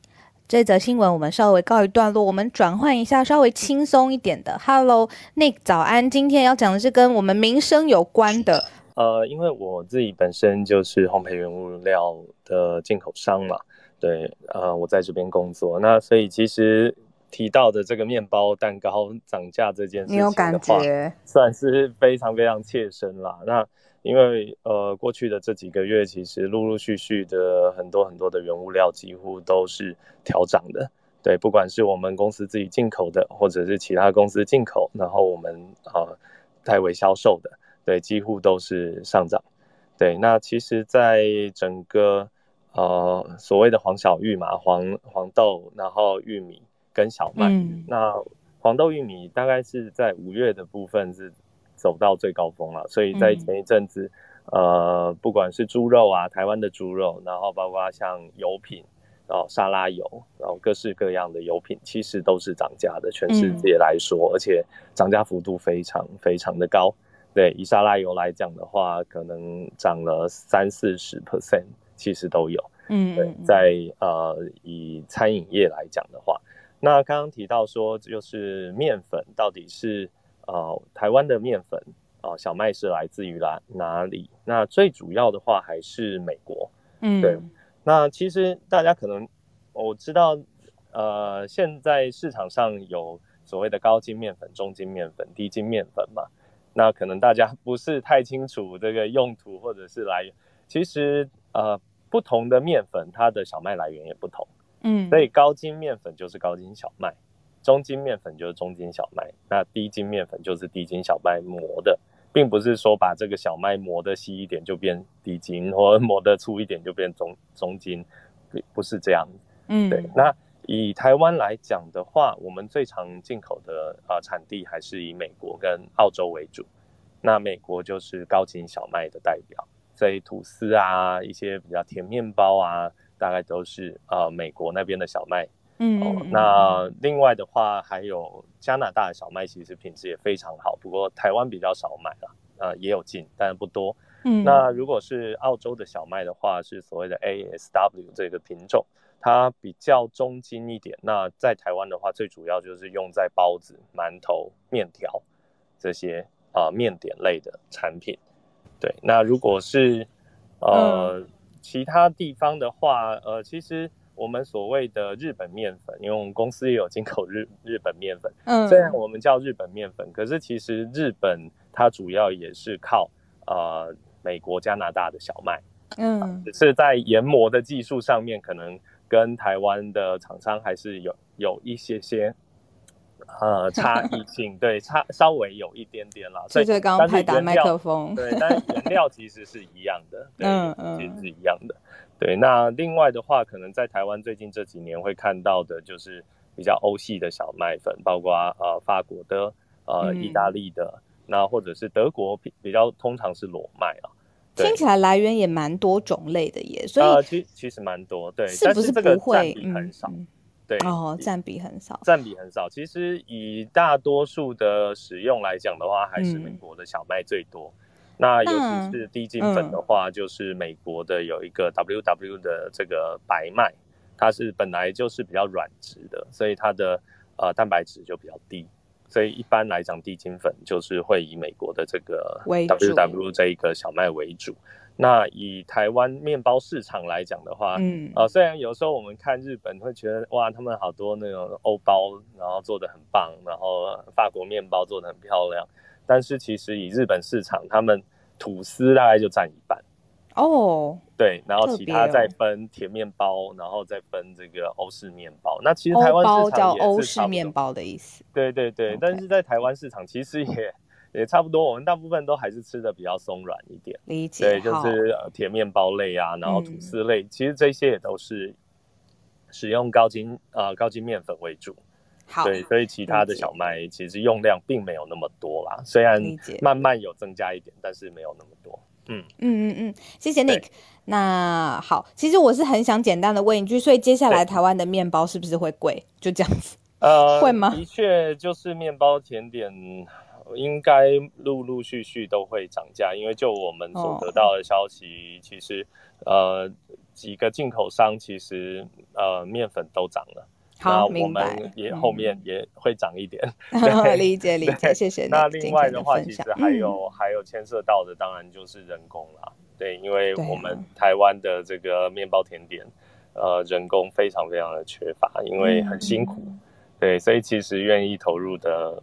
这则新闻我们稍微告一段落。我们转换一下稍微轻松一点的。Hello，Nick，早安。今天要讲的是跟我们民生有关的。呃，因为我自己本身就是烘焙原物料的进口商嘛，对，呃，我在这边工作，那所以其实。提到的这个面包蛋糕涨价这件事情的话，算是非常非常切身啦。那因为呃过去的这几个月，其实陆陆续续的很多很多的原物料几乎都是调涨的。对，不管是我们公司自己进口的，或者是其他公司进口，然后我们啊代为销售的，对，几乎都是上涨。对，那其实，在整个呃所谓的黄小玉嘛，黄黄豆，然后玉米。跟小麦，那黄豆、玉米大概是在五月的部分是走到最高峰了，所以在前一阵子，呃，不管是猪肉啊，台湾的猪肉，然后包括像油品，然后沙拉油，然后各式各样的油品，其实都是涨价的，全世界来说，而且涨价幅度非常非常的高。对，以沙拉油来讲的话，可能涨了三四十 percent，其实都有。嗯，对，在呃以餐饮业来讲的话。那刚刚提到说，就是面粉到底是呃台湾的面粉啊，小麦是来自于哪哪里？那最主要的话还是美国，嗯，对。那其实大家可能我知道，呃，现在市场上有所谓的高筋面粉、中筋面粉、低筋面粉嘛。那可能大家不是太清楚这个用途或者是来源。其实呃，不同的面粉它的小麦来源也不同。嗯，所以高筋面粉就是高筋小麦，中筋面粉就是中筋小麦，那低筋面粉就是低筋小麦磨的，并不是说把这个小麦磨的细一点就变低筋，或磨的粗一点就变中中筋，不不是这样。嗯，对。那以台湾来讲的话，我们最常进口的呃产地还是以美国跟澳洲为主。那美国就是高筋小麦的代表，所以吐司啊，一些比较甜面包啊。大概都是呃美国那边的小麦嗯哦，那另外的话还有加拿大的小麦，其实品质也非常好，不过台湾比较少买了，呃，也有进，但不多。嗯，那如果是澳洲的小麦的话，是所谓的 ASW 这个品种，它比较中筋一点。那在台湾的话，最主要就是用在包子、馒头、面条这些啊、面点类的产品。对，那如果是呃、其他地方的话，呃，其实我们所谓的日本面粉，因为我们公司也有进口日 日本面粉，嗯，虽然我们叫日本面粉，可是其实日本它主要也是靠呃美国、加拿大的小麦，嗯。只是在研磨的技术上面，可能跟台湾的厂商还是有有一些些呃差异 性，对，差稍微有一点点啦。所以刚刚拍打麦克风，对，但是原料其实是一样的，对，嗯嗯其实是一样的。对，那另外的话，可能在台湾最近这几年会看到的就是比较欧系的小麦粉，包括呃法国的、呃嗯意大利的，那或者是德国比比较通常是裸麦啊。听起来来源也蛮多种类的耶，所呃，以其其实蛮多，对，是不但是这个不会占比很少，嗯对，哦，占比很少，占比很少。其实以大多数的使用来讲的话，还是嗯美国的小麦最多。那尤其是低筋粉的话，就是美国的有一个 WW 的这个白麦，它是本来就是比较软质的，所以它的呃蛋白质就比较低。所以一般来讲，低筋粉就是会以美国的这个 WW 这一个小麦为主。那以台湾面包市场来讲的话，嗯。呃，虽然有时候我们看日本会觉得哇，他们好多那种欧包，然后做的很棒，然后法国面包做的很漂亮，但是其实以日本市场，他们吐司大概就占一半，哦，对，然后其他再分甜面包，然后再分这个欧式面包。那其实台湾包市场也叫欧式面，包的意思，对对对但是在台湾市场其实也也差不多，我们大部分都还是吃的比较松软一点。理解，对，就是呃甜面包类啊，然后吐嗯司类，其实这些也都是使用高筋呃高筋面粉为主。好，对，所以其他的小麦其实用量并没有那么多啦，虽然慢慢有增加一点，但是没有那么多。嗯，嗯嗯嗯，谢谢 Nick。那好，其实我是很想简单的问一句，所以接下来台湾的面包是不是会贵？就这样子。呃，会吗的确，就是面包甜点应该陆陆续续都会涨价，因为就我们所哦得到的消息，其实呃几个进口商其实呃面粉都涨了。那好，我们。也嗯后面也会涨一点。对理解理解，谢谢那另外的话，其实还嗯有、还有牵涉到的，当然就是人工啦。对，因为我们台湾的这个面包甜点，呃，人工非常非常的缺乏，因为很辛苦。嗯对，所以其实愿意投入的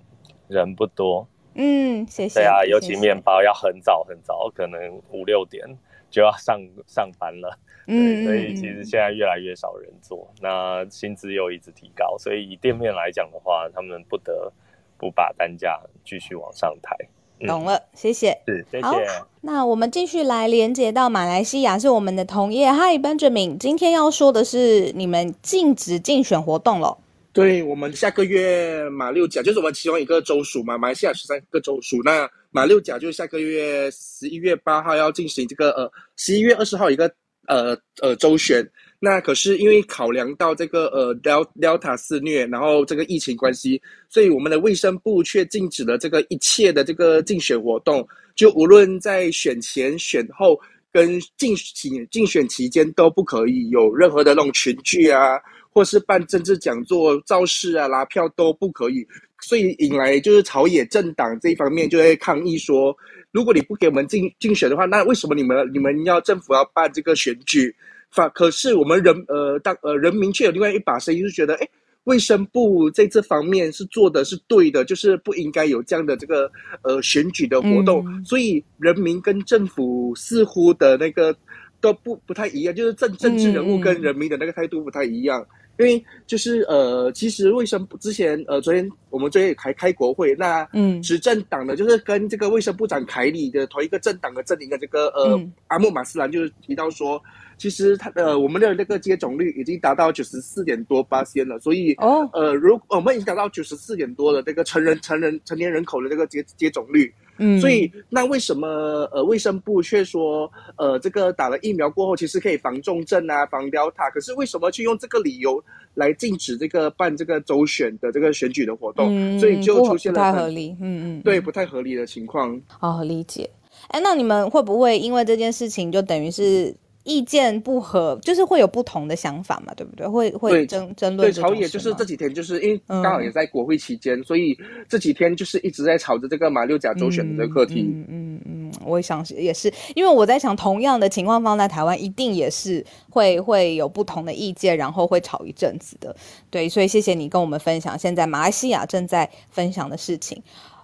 人不多。嗯，谢谢你。对啊，尤其面包要很早很早，可能五六点就要上上班了。嗯，所以嗯其实现在越来越少人做，那薪资又一直提高，所以以店面来讲的话，他们不得不把单价继续往上抬。嗯懂了，谢谢。是，谢好。那我们继续来连接到马来西亚，是我们的同业。Hi Benjamin，今天要说的是你们禁止竞选活动了。对我们下个月马六甲就是我们其中一个州属嘛，马来西亚十三个州属，那马六甲就是下个月十一月八号要进行这个呃十一月二十号一个呃呃周选。那可是因为考量到这个呃 Del Delta 肆虐，然后这个疫情关系，所以我们的卫生部却禁止了这个一切的这个竞选活动，就无论在选前、选后跟竞选竞选期间都不可以有任何的那种群聚啊，或是办政治讲座、造势啊、拉票都不可以，所以引来就是朝野政党这一方面就会抗议说，如果你不给我们竞竞选的话，那为什么你们你们要政府要办这个选举？反可是我们人呃当呃人民却有另外一把声音，是觉得哎。卫生部在这方面是做的是对的，就是不应该有这样的这个呃选举的活动，嗯所以人民跟政府似乎的那个都不不太一样，就是政政治人物跟人民的那个态度不太一样。因为就是呃，其实卫生部之前呃，昨天我们昨天还开国会，那嗯。执政党呢，就是跟这个卫生部长凯里的同一个政党的阵营的这个呃、嗯。阿莫马斯兰，就是提到说，其实他的我们的那个接种率已经达到九十四点多八仙了，所以哦，呃，如我们已经达到九十四点多的这个成人成人成年人口的这个接接种率，嗯，所以那为什么呃卫生部却说呃这个打了疫苗过后其实可以防重症啊防 Delta，可是为什么去用这个理由来禁止这个办这个周选的这个选举的活动？所以就出现了不太合理，嗯嗯，对，不太合理的情况。哦，理解。哎，那你们会不会因为这件事情就等于是？意见不合，就是会有不同的想法嘛，对不对？会会争争论。对，朝野就是这几天，就是因为刚好也在国会期间，所以这几天就是一直在吵着这个马六甲州选的这个课题。嗯嗯嗯，我想也是，因为我在想，同样的情况放在台湾，一定也是会会有不同的意见，然后会吵一阵子的。对，所以谢谢你跟我们分享现在马来西亚正在分享的事情，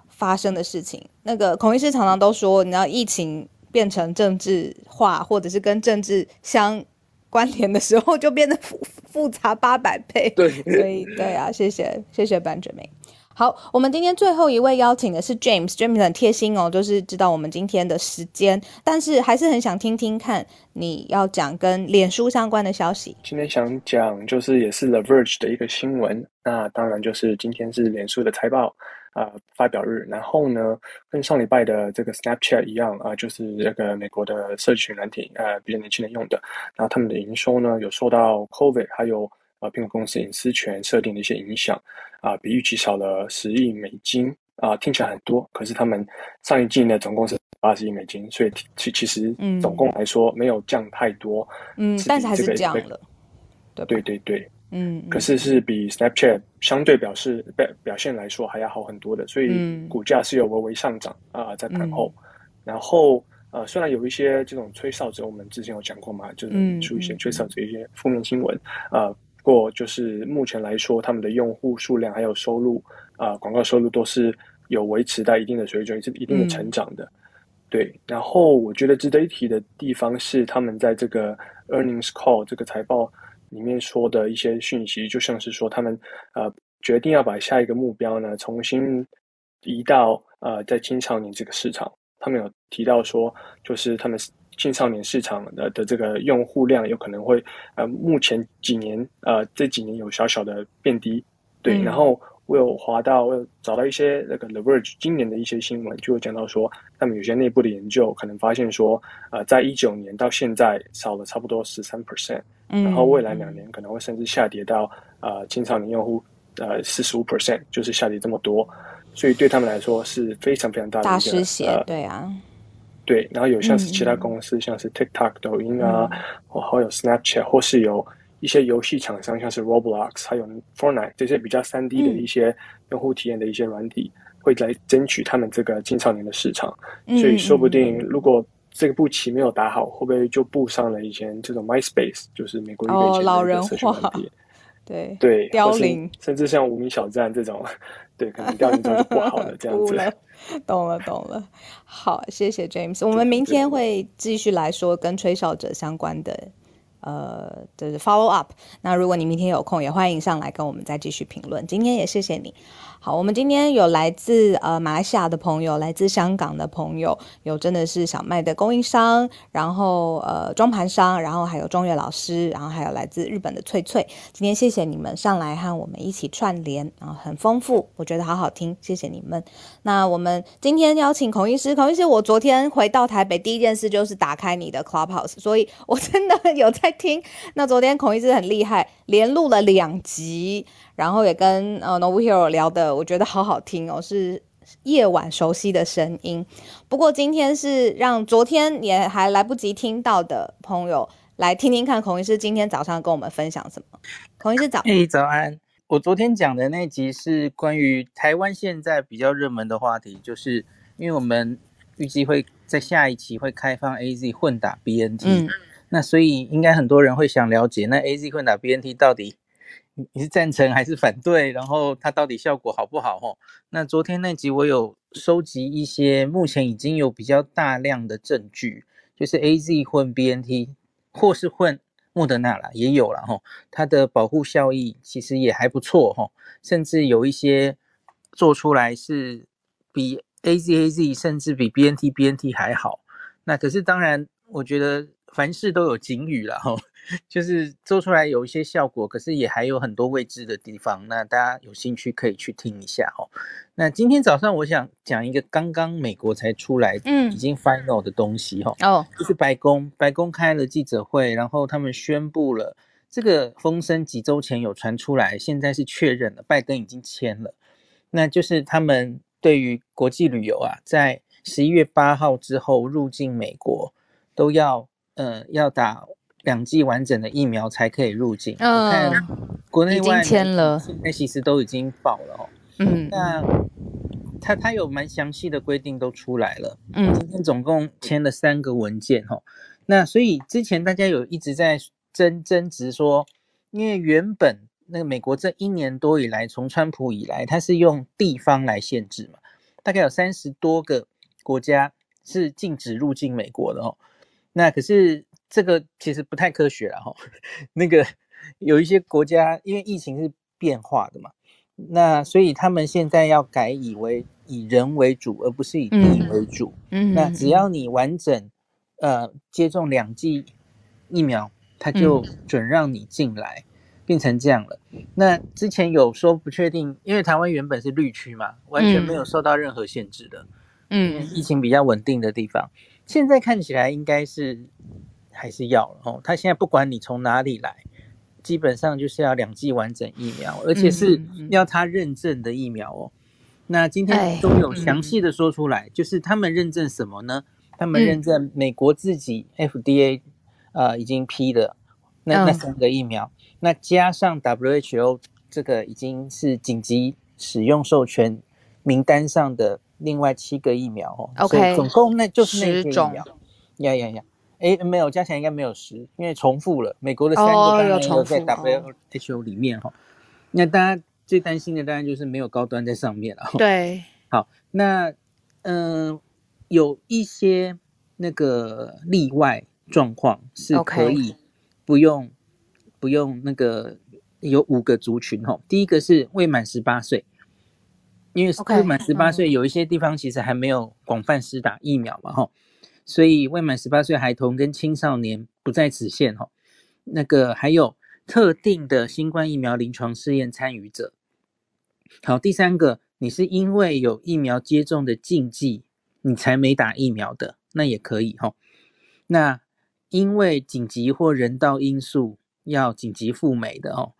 发生的事情。那个孔医师常常都说，你知道疫情。变成政治化，或者是跟政治相关联的时候，就变得复复杂八百倍。对，所以对啊，谢谢谢谢班哲明。好，我们今天最后一位邀请的是 James，James 很贴心哦，就是知道我们今天的时间，但是还是很想听听看你要讲跟脸书相关的消息。今天想讲就是也是 The Verge 的一个新闻，那当然就是今天是脸书的财报。啊，发表日，然后呢，跟上礼拜的这个 Snapchat 一样啊，就是那个美国的社群软体，呃，比较年轻人用的。然后他们的营收呢，有受到 COVID 还有啊苹果公司隐私权设定的一些影响，啊，比预期少了十亿美金啊，听起来很多，可是他们上一季呢，总共是八十亿美金，所以其其实总共来说没有降太多，嗯，但是还是降了，对对对。嗯，可是是比 Snapchat 相对表示表表现来说还要好很多的，所以股价是有微微上涨啊，在盘后。然后呃，虽然有一些这种吹哨者，我们之前有讲过嘛，就是出一些吹哨者一些负面新闻啊。不过就是目前来说，他们的用户数量还有收入啊，广告收入都是有维持在一定的水准，是一定的成长的。对，然后我觉得值得一提的地方是，他们在这个 Earnings Call 这个财报。里面说的一些讯息，就像是说他们呃决定要把下一个目标呢重新移到呃在青少年这个市场。他们有提到说，就是他们青少年市场的的这个用户量有可能会呃目前几年呃这几年有小小的变低。对，然后我有划到，我有找到一些那个 The Verge 今年的一些新闻，就有讲到说，他们有些内部的研究可能发现说，呃，在一九年到现在少了差不多十三 percent。然后未来两年可能会甚至下跌到呃青少年用户呃四十五 percent，就是下跌这么多，所以对他们来说是非常非常大的大失血，对啊，对。然后有像是其他公司，像是 TikTok、抖音啊，或还有 Snapchat，或是有一些游戏厂商，像是 Roblox，还有 Fortnite 这些比较三 D 的一些用户体验的一些软体，会来争取他们这个青少年的市场。所以说不定如果这个步棋没有打好，会不会就步上了以前这种 MySpace，就是美国一辈前的社群问题？对对，凋零，甚至像无名小站这种，对，可能凋零之后就不好的，这样 子。懂了，懂了。好，谢谢 James。我们明天会继续来说跟吹哨者相关的。呃，就是 follow up。那如果你明天有空，也欢迎上来跟我们再继续评论。今天也谢谢你。好，我们今天有来自呃马来西亚的朋友，来自香港的朋友，有真的是小麦的供应商，然后呃装盘商，然后还有中岳老师，然后还有来自日本的翠翠。今天谢谢你们上来和我们一起串联，然后很丰富，我觉得好好听，谢谢你们。那我们今天邀请孔医师，孔医师，我昨天回到台北第一件事就是打开你的 Clubhouse，所以我真的 有在听。那昨天孔医师很厉害，连录了两集。然后也跟呃 Novo Hero 聊的，我觉得好好听哦，是夜晚熟悉的声音。不过今天是让昨天也还来不及听到的朋友来听听看，孔医师今天早上跟我们分享什么。孔医师早，哎，早安。我昨天讲的那集是关于台湾现在比较热门的话题，就是因为我们预计会在下一期会开放 AZ 混打 BNT，嗯，那所以应该很多人会想了解，那 AZ 混打 BNT 到底？你是赞成还是反对？然后它到底效果好不好？吼，那昨天那集我有收集一些目前已经有比较大量的证据，就是 A Z 混 B N T 或是混莫德纳啦，也有了吼，它的保护效益其实也还不错吼，甚至有一些做出来是比 A Z A Z 甚至比 B N T B N T 还好。那可是当然，我觉得凡事都有警语了吼，就是做出来有一些效果，可是也还有很多未知的地方。那大家有兴趣可以去听一下哦。那今天早上我想讲一个刚刚美国才出来，嗯，已经 final 的东西哈。哦，就是白宫，白宫开了记者会，然后他们宣布了这个风声几周前有传出来，现在是确认了，拜登已经签了。那就是他们对于国际旅游啊，在十一月八号之后入境美国都要呃要打。两剂完整的疫苗才可以入境。嗯，看国内外签了，那其实都已经报了哦。嗯，那他他有蛮详细的规定都出来了。嗯，今天总共签了三个文件哈。那所以之前大家有一直在争争执说，因为原本那个美国这一年多以来，从川普以来，他是用地方来限制嘛，大概有三十多个国家是禁止入境美国的哦。那可是。这个其实不太科学了哈，那个有一些国家因为疫情是变化的嘛，那所以他们现在要改以为以人为主，而不是以地为主。嗯，那只要你完整呃接种两剂疫苗，他就准让你进来，变成这样了。那之前有说不确定，因为台湾原本是绿区嘛，完全没有受到任何限制的。嗯，疫情比较稳定的地方，现在看起来应该是。还是要了哦。他现在不管你从哪里来，基本上就是要两剂完整疫苗，而且是要他认证的疫苗哦。那今天都有详细的说出来，就是他们认证什么呢？他们认证美国自己 FDA 呃已经批的那那三个疫苗，那加上 WHO 这个已经是紧急使用授权名单上的另外七个疫苗哦。OK，总共那就是那些疫苗。呀呀呀！哎，没有加起来应该没有十，因为重复了。美国的三个当然有在 WHO 里面哈。那大家最担心的当然就是没有高端在上面了。对，好，那嗯，有一些那个例外状况是可以不用不用那个有五个族群哈。第一个是未满十八岁，因为未满十八岁有一些地方其实还没有广泛施打疫苗嘛哈。所以未满十八岁孩童跟青少年不在此限哈，那个还有特定的新冠疫苗临床试验参与者。好，第三个，你是因为有疫苗接种的禁忌，你才没打疫苗的，那也可以哈。那因为紧急或人道因素要紧急赴美的哦，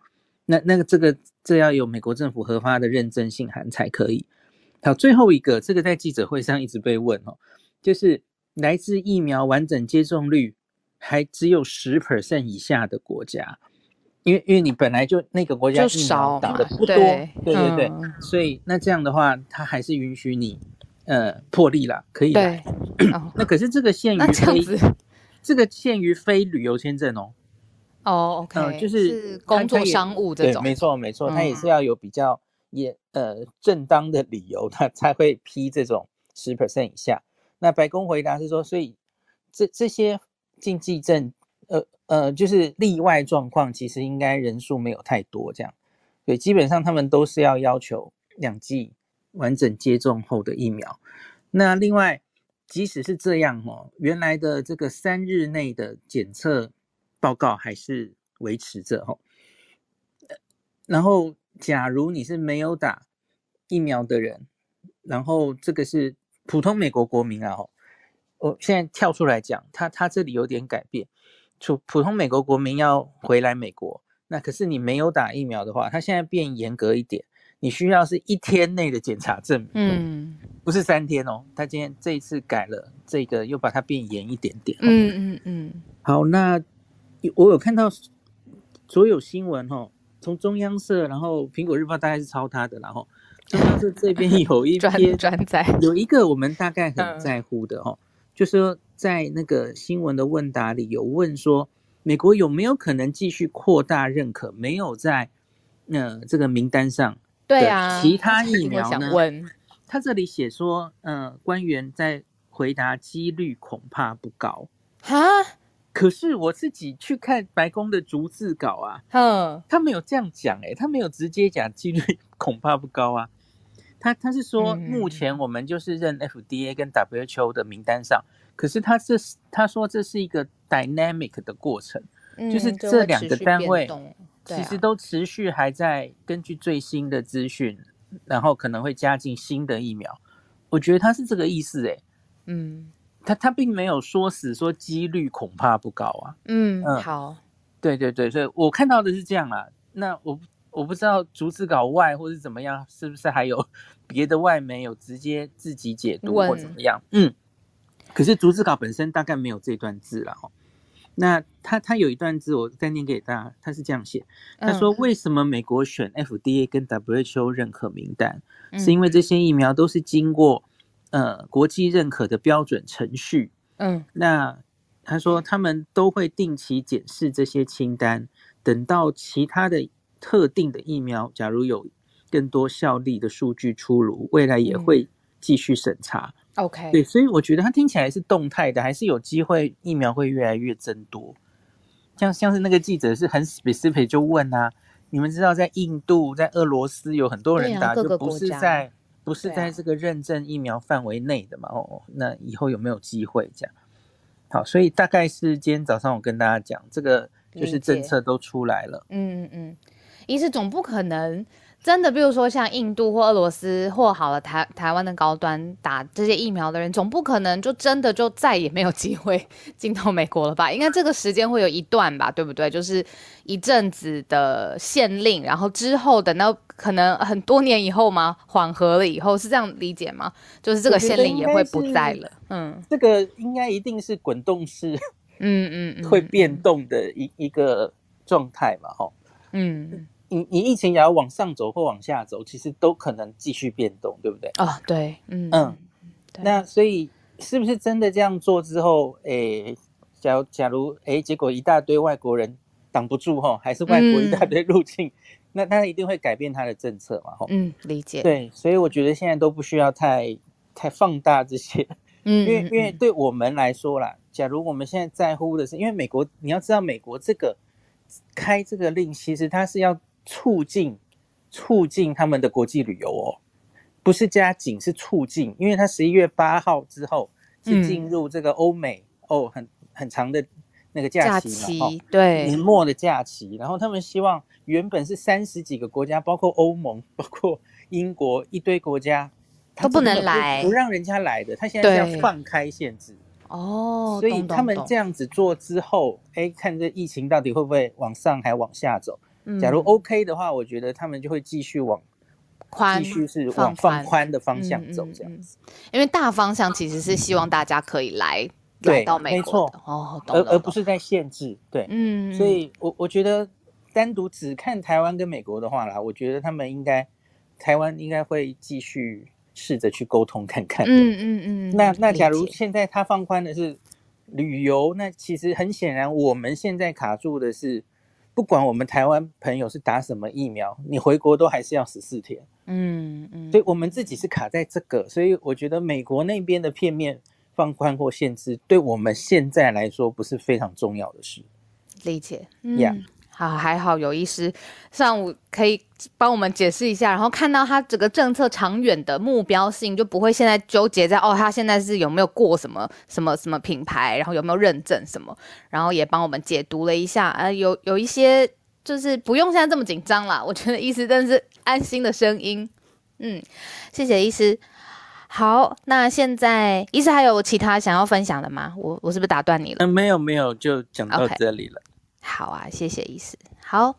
那那个这个这要有美国政府核发的认证信函才可以。好，最后一个，这个在记者会上一直被问哦，就是。来自疫苗完整接种率还只有十 percent 以下的国家，因为因为你本来就那个国家疫苗打的不多，对对对，所以那这样的话，它还是允许你呃破例了，可以来。那可是这个限于非这个限于非旅游签证哦。哦，OK，就是工作商务这种，没错没错，他也是要有比较也呃正当的理由，他才会批这种十 percent 以下。那白宫回答是说，所以这这些禁忌症，呃呃，就是例外状况，其实应该人数没有太多这样，对，基本上他们都是要要求两剂完整接种后的疫苗。那另外，即使是这样哦，原来的这个三日内的检测报告还是维持着哦。然后，假如你是没有打疫苗的人，然后这个是。普通美国国民啊，哦，我现在跳出来讲，他他这里有点改变。普普通美国国民要回来美国，那可是你没有打疫苗的话，他现在变严格一点，你需要是一天内的检查证明，嗯，不是三天哦。他今天这一次改了这个，又把它变严一点点。嗯嗯嗯。好，那我有看到所有新闻哦，从中央社，然后苹果日报大概是抄他的，然后。就是这边有一篇转载，有一个我们大概很在乎的哦，就是说在那个新闻的问答里有问说，美国有没有可能继续扩大认可没有在那这个名单上的其他疫苗呢？他这里写说，呃，官员在回答几率恐怕不高哈。可是我自己去看白宫的逐字稿啊，嗯，他没有这样讲，哎，他没有直接讲几率恐怕不高啊。他他是说，目前我们就是认 FDA 跟 WHO 的名单上，可是他这是他说这是一个 dynamic 的过程，就是这两个单位其实都持续还在根据最新的资讯，然后可能会加进新的疫苗。我觉得他是这个意思，哎，嗯，他他并没有说死说几率恐怕不高啊。嗯嗯，好，对对对，所以我看到的是这样啊。那我我不知道逐字稿外或是怎么样，是不是还有 别的外媒有直接自己解读或怎么样？嗯，可是逐字稿本身大概没有这段字了哦。那他他有一段字，我再念给大家。他是这样写：他说，为什么美国选 FDA 跟 WHO 认可名单，是因为这些疫苗都是经过呃国际认可的标准程序。嗯，那他说他们都会定期检视这些清单，等到其他的特定的疫苗，假如有更多效力的数据出炉，未来也会继续审查。OK，对，所以我觉得它听起来是动态的，还是有机会疫苗会越来越增多。像像是那个记者是很 specific 就问啊，你们知道在印度、在俄罗斯有很多人打，就不是在不是在这个认证疫苗范围内的嘛？哦，那以后有没有机会这样？好，所以大概是今天早上我跟大家讲，这个就是政策都出来了。嗯嗯嗯，一是总不可能。真的，比如说像印度或俄罗斯或好了台台湾的高端打这些疫苗的人，总不可能就真的就再也没有机会 进到美国了吧？应该这个时间会有一段吧，对不对？就是一阵子的限令，然后之后等到可能很多年以后嘛？缓和了以后是这样理解吗？就是这个限令也会不在了。嗯，这个应该一定是滚动式，嗯嗯，会变动的一一个状态嘛，哈，嗯。你你疫情也要往上走或往下走，其实都可能继续变动，对不对？啊，对，嗯嗯，那所以是不是真的这样做之后，诶，假如假如诶，结果一大堆外国人挡不住哈，还是外国一大堆入境，那他一定会改变他的政策嘛？哈，嗯，理解。对，所以我觉得现在都不需要太太放大这些，嗯，因为因为对我们来说啦，假如我们现在在乎的是，因为美国你要知道，美国这个开这个令，其实它是要。促进促进他们的国际旅游哦，不是加紧是促进，因为他十一月八号之后是进入这个欧美哦，很很长的那个假期嘛，对。年末的假期，然后他们希望原本是三十几个国家，包括欧盟，包括英国一堆国家都不能来，不让人家来的，他现在要放开限制。哦，所以他们这样子做之后，哎，看这疫情到底会不会往上还往下走。假如 OK 的话，我觉得他们就会继续往宽，继续是往放宽的方向走，这样子。因为大方向其实是希望大家可以来来到美国，哦，而而不是在限制。对，嗯，所以我我觉得单独只看台湾跟美国的话啦，我觉得他们应该台湾应该会继续试着去沟通看看。嗯嗯嗯。那那假如现在他放宽的是旅游，那其实很显然我们现在卡住的是。不管我们台湾朋友是打什么疫苗，你回国都还是要十四天。嗯嗯，所以我们自己是卡在这个，所以我觉得美国那边的片面放宽或限制，对我们现在来说不是非常重要的事。理解，嗯。啊，还好有医师上午可以帮我们解释一下，然后看到他整个政策长远的目标性，就不会现在纠结在哦，他现在是有没有过什么什么什么品牌，然后有没有认证什么，然后也帮我们解读了一下，啊，有有一些就是不用现在这么紧张了，我觉得医师真的是安心的声音，嗯，谢谢医师。好，那现在医师还有其他想要分享的吗？我我是不是打断你了？嗯，没有没有，就讲到这里了。好啊，谢谢医师。好，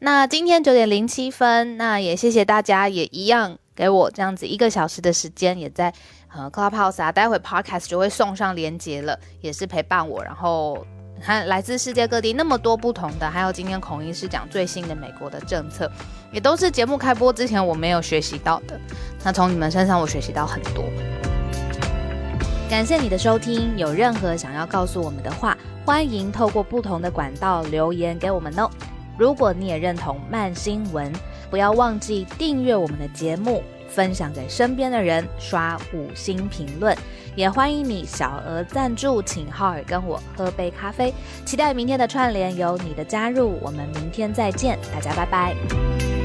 那今天九点零七分，那也谢谢大家，也一样给我这样子一个小时的时间，也在呃 Clubhouse 啊，待会 Podcast 就会送上连接了，也是陪伴我。然后看来自世界各地那么多不同的，还有今天孔医师讲最新的美国的政策，也都是节目开播之前我没有学习到的。那从你们身上我学习到很多。感谢你的收听，有任何想要告诉我们的话。欢迎透过不同的管道留言给我们哦。如果你也认同慢新闻，不要忘记订阅我们的节目，分享给身边的人，刷五星评论。也欢迎你小额赞助，请浩尔跟我喝杯咖啡。期待明天的串联有你的加入，我们明天再见，大家拜拜。